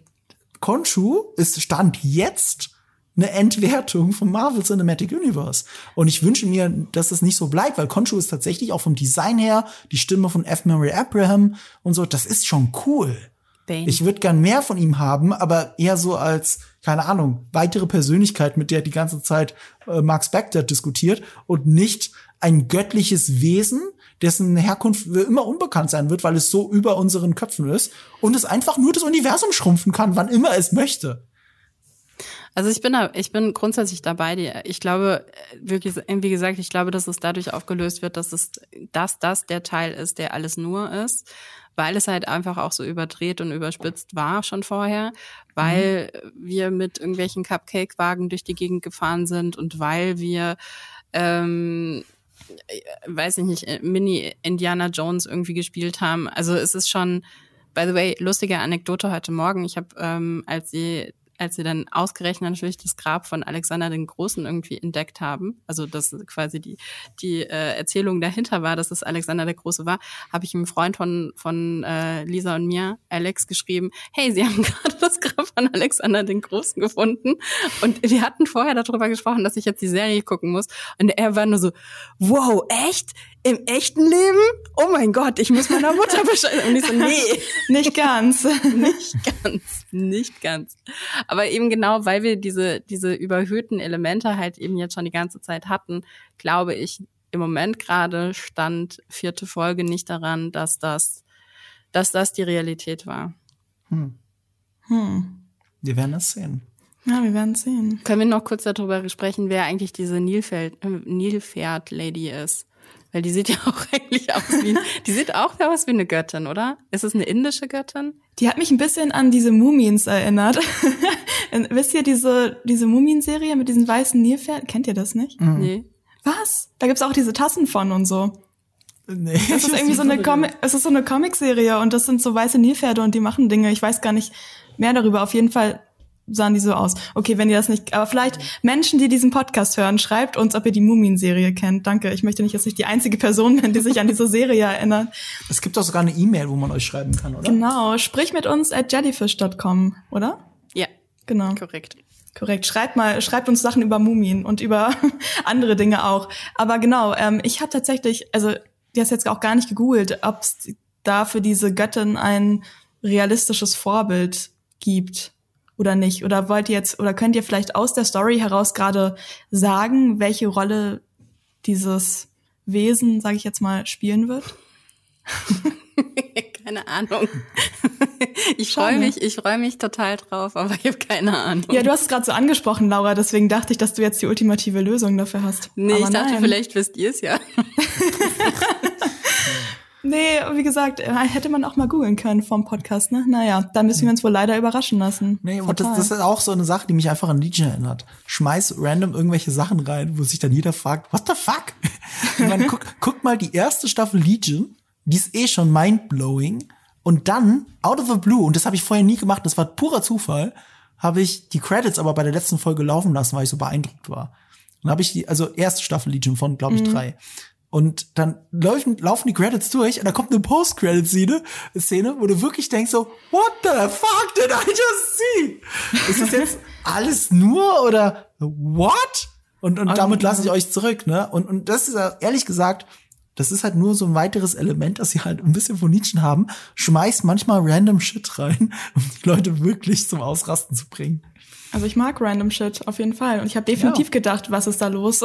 Konshu ist Stand jetzt eine Entwertung vom Marvel Cinematic Universe. Und ich wünsche mir, dass es nicht so bleibt, weil Konshu ist tatsächlich auch vom Design her, die Stimme von F. Murray Abraham und so, das ist schon cool. Bane. Ich würde gern mehr von ihm haben, aber eher so als, keine Ahnung, weitere Persönlichkeit, mit der die ganze Zeit äh, Mark Spector diskutiert und nicht ein göttliches Wesen, dessen Herkunft immer unbekannt sein wird, weil es so über unseren Köpfen ist und es einfach nur das Universum schrumpfen kann, wann immer es möchte. Also ich bin da, ich bin grundsätzlich dabei. Ich glaube, wirklich, wie gesagt, ich glaube, dass es dadurch aufgelöst wird, dass es, dass das der Teil ist, der alles nur ist, weil es halt einfach auch so überdreht und überspitzt war schon vorher, weil mhm. wir mit irgendwelchen Cupcake-Wagen durch die Gegend gefahren sind und weil wir ähm, weiß ich nicht, Mini Indiana Jones irgendwie gespielt haben. Also es ist schon, by the way, lustige Anekdote heute Morgen. Ich habe, ähm, als sie als sie dann ausgerechnet natürlich das Grab von Alexander den Großen irgendwie entdeckt haben, also dass quasi die, die äh, Erzählung dahinter war, dass es Alexander der Große war, habe ich einem Freund von, von äh, Lisa und mir, Alex, geschrieben, hey, sie haben <laughs> gerade das Grab von Alexander den Großen gefunden. Und wir hatten vorher darüber gesprochen, dass ich jetzt die Serie gucken muss. Und er war nur so, wow, echt? Im echten Leben? Oh mein Gott, ich muss meiner Mutter <laughs> Bescheid. Und ich so, nee, nicht ganz. <laughs> nicht ganz, nicht ganz. Aber eben genau, weil wir diese, diese überhöhten Elemente halt eben jetzt schon die ganze Zeit hatten, glaube ich, im Moment gerade stand vierte Folge nicht daran, dass das, dass das die Realität war. Hm. Hm. Wir werden es sehen. Ja, wir werden sehen. Können wir noch kurz darüber sprechen, wer eigentlich diese Nilpferd, äh, Nilpferd-Lady ist? Weil die sieht ja auch <laughs> eigentlich aus wie, die sieht auch aus wie eine Göttin, oder? Ist es eine indische Göttin? Die hat mich ein bisschen an diese Mumiens erinnert. <laughs> Wisst ihr diese, diese Mumien-Serie mit diesen weißen Nilpferden? Kennt ihr das nicht? Mhm. Nee. Was? Da gibt's auch diese Tassen von und so. Nee, das ist irgendwie so eine <laughs> Comic, es ist so eine Comicserie und das sind so weiße Nilpferde und die machen Dinge. Ich weiß gar nicht mehr darüber. Auf jeden Fall sahen die so aus. Okay, wenn ihr das nicht, aber vielleicht Menschen, die diesen Podcast hören, schreibt uns, ob ihr die Mumien-Serie kennt. Danke. Ich möchte nicht, dass ich die einzige Person bin, die sich an diese Serie erinnert. Es gibt auch sogar eine E-Mail, wo man euch schreiben kann, oder? Genau. Sprich mit uns at jellyfish.com, oder? Ja. Genau. Korrekt. Korrekt. Schreibt mal, schreibt uns Sachen über Mumien und über <laughs> andere Dinge auch. Aber genau, ähm, ich habe tatsächlich, also, die hast jetzt auch gar nicht gegoogelt, ob es da für diese Göttin ein realistisches Vorbild gibt oder nicht? Oder wollt ihr jetzt, oder könnt ihr vielleicht aus der Story heraus gerade sagen, welche Rolle dieses Wesen, sage ich jetzt mal, spielen wird? <laughs> keine Ahnung. Ich freue mich, ich freue mich total drauf, aber ich habe keine Ahnung. Ja, du hast es gerade so angesprochen, Laura, deswegen dachte ich, dass du jetzt die ultimative Lösung dafür hast. Nee, aber ich dachte, nein. vielleicht wisst ihr es ja. <laughs> <laughs> Nee, wie gesagt, äh, hätte man auch mal googeln können vom Podcast, ne? Naja, da müssen wir uns wohl leider überraschen lassen. Nee, und das, das, ist auch so eine Sache, die mich einfach an Legion erinnert. Schmeiß random irgendwelche Sachen rein, wo sich dann jeder fragt, what the fuck? <laughs> Ich meine, guck, guck mal die erste Staffel Legion, die ist eh schon mindblowing. Und dann, out of the blue, und das habe ich vorher nie gemacht, das war purer Zufall, habe ich die Credits aber bei der letzten Folge laufen lassen, weil ich so beeindruckt war. Dann habe ich die, also erste Staffel Legion von, glaube ich, mhm. Und dann laufen, laufen die Credits durch und dann kommt eine Post-Credit-Szene, Szene, wo du wirklich denkst so, what the fuck did I just see? Ist das jetzt alles nur oder what? Und, und damit lasse ich euch zurück, ne? Und, und das ist ehrlich gesagt, das ist halt nur so ein weiteres Element, dass sie halt ein bisschen von Nietzsche haben. Schmeißt manchmal random Shit rein, um die Leute wirklich zum Ausrasten zu bringen. Also ich mag random Shit, auf jeden Fall. Und ich habe definitiv ja. gedacht, was ist da los?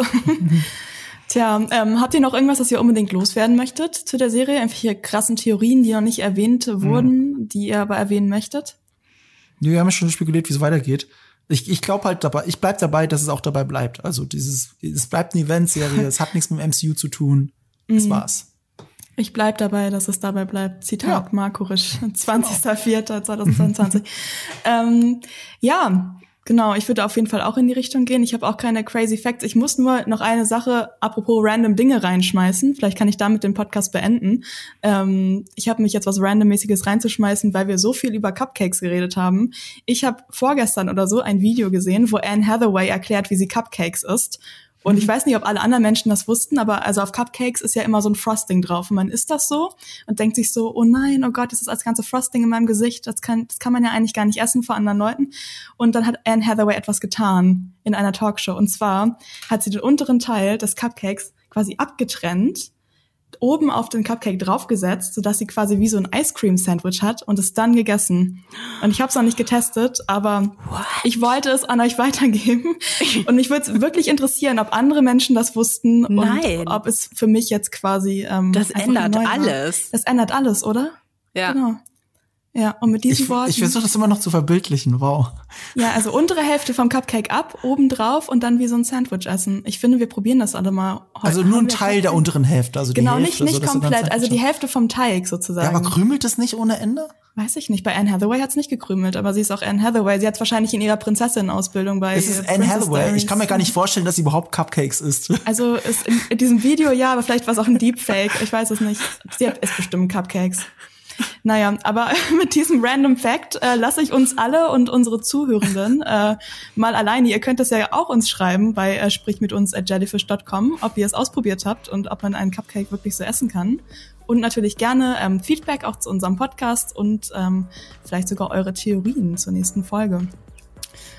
<laughs> Tja, ähm, habt ihr noch irgendwas, das ihr unbedingt loswerden möchtet zu der Serie? Irgendwelche krassen Theorien, die noch nicht erwähnt wurden, mhm. die ihr aber erwähnen möchtet? Nee, wir haben ja schon spekuliert, wie es weitergeht. Ich, ich glaube halt dabei, ich bleib dabei, dass es auch dabei bleibt. Also dieses, es bleibt eine Eventserie, es hat nichts mit dem MCU zu tun. Das mhm. war's. Ich bleib dabei, dass es dabei bleibt. Zitat ja. Markurisch, 20.04.2022. <laughs> ähm, ja, Genau, ich würde auf jeden Fall auch in die Richtung gehen. Ich habe auch keine crazy Facts. Ich muss nur noch eine Sache, apropos random Dinge reinschmeißen. Vielleicht kann ich damit den Podcast beenden. Ähm, ich habe mich jetzt was randommäßiges reinzuschmeißen, weil wir so viel über Cupcakes geredet haben. Ich habe vorgestern oder so ein Video gesehen, wo Anne Hathaway erklärt, wie sie Cupcakes isst. Und ich mhm. weiß nicht, ob alle anderen Menschen das wussten, aber also auf Cupcakes ist ja immer so ein Frosting drauf. Und man isst das so und denkt sich so, oh nein, oh Gott, das ist als ganze Frosting in meinem Gesicht. Das kann, das kann man ja eigentlich gar nicht essen vor anderen Leuten. Und dann hat Anne Hathaway etwas getan in einer Talkshow. Und zwar hat sie den unteren Teil des Cupcakes quasi abgetrennt oben auf den Cupcake draufgesetzt, sodass sie quasi wie so ein Ice Cream Sandwich hat und es dann gegessen. Und ich habe es noch nicht getestet, aber What? ich wollte es an euch weitergeben. <laughs> Und mich würde es wirklich interessieren, ob andere Menschen das wussten Nein. und ob es für mich jetzt quasi ähm, das ändert alles. Das ändert alles, oder? Ja. Genau. Ja, und mit diesen ich, Worten. Ich versuche das immer noch zu verbildlichen, wow. Ja, also untere Hälfte vom Cupcake ab, oben drauf und dann wie so ein Sandwich essen. Ich finde, wir probieren das alle mal heute. Also nur ein Teil der unteren Hälfte, also genau, die Hälfte. Genau, nicht, nicht komplett, also die Hälfte vom Teig sozusagen. Ja, aber krümelt es nicht ohne Ende? Weiß ich nicht. Bei Anne Hathaway hat's nicht gekrümelt, aber sie ist auch Anne Hathaway. Sie hat wahrscheinlich in ihrer Prinzessin-Ausbildung bei. Es ist Anne Hathaway. Diaries. Ich kann mir gar nicht vorstellen, dass sie überhaupt Cupcakes isst. Also ist in, in diesem Video ja, aber vielleicht war es auch ein Deepfake. Ich weiß es nicht. Sie hat, isst bestimmt Cupcakes. Naja, aber <laughs> mit diesem Random Fact äh, lasse ich uns alle und unsere Zuhörenden äh, mal alleine. Ihr könnt das ja auch uns schreiben bei äh, sprich mit uns at jellyfish.com, ob ihr es ausprobiert habt und ob man einen Cupcake wirklich so essen kann. Und natürlich gerne ähm, Feedback auch zu unserem Podcast und ähm, vielleicht sogar eure Theorien zur nächsten Folge.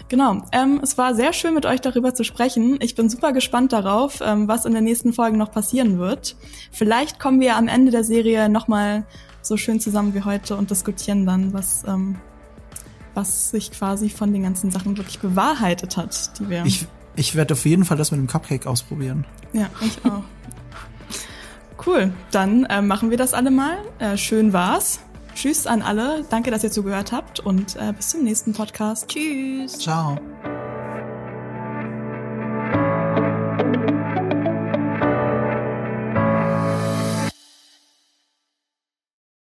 Genau, ähm, es war sehr schön mit euch darüber zu sprechen. Ich bin super gespannt darauf, ähm, was in den nächsten Folgen noch passieren wird. Vielleicht kommen wir am Ende der Serie nochmal so schön zusammen wie heute und diskutieren dann, was, ähm, was sich quasi von den ganzen Sachen wirklich bewahrheitet hat, die wir. Ich, ich werde auf jeden Fall das mit dem Cupcake ausprobieren. Ja, ich auch. cool, dann äh, machen wir das alle mal. Äh, schön war's. Tschüss an alle. Danke, dass ihr zugehört habt und äh, bis zum nächsten Podcast. Tschüss. Ciao.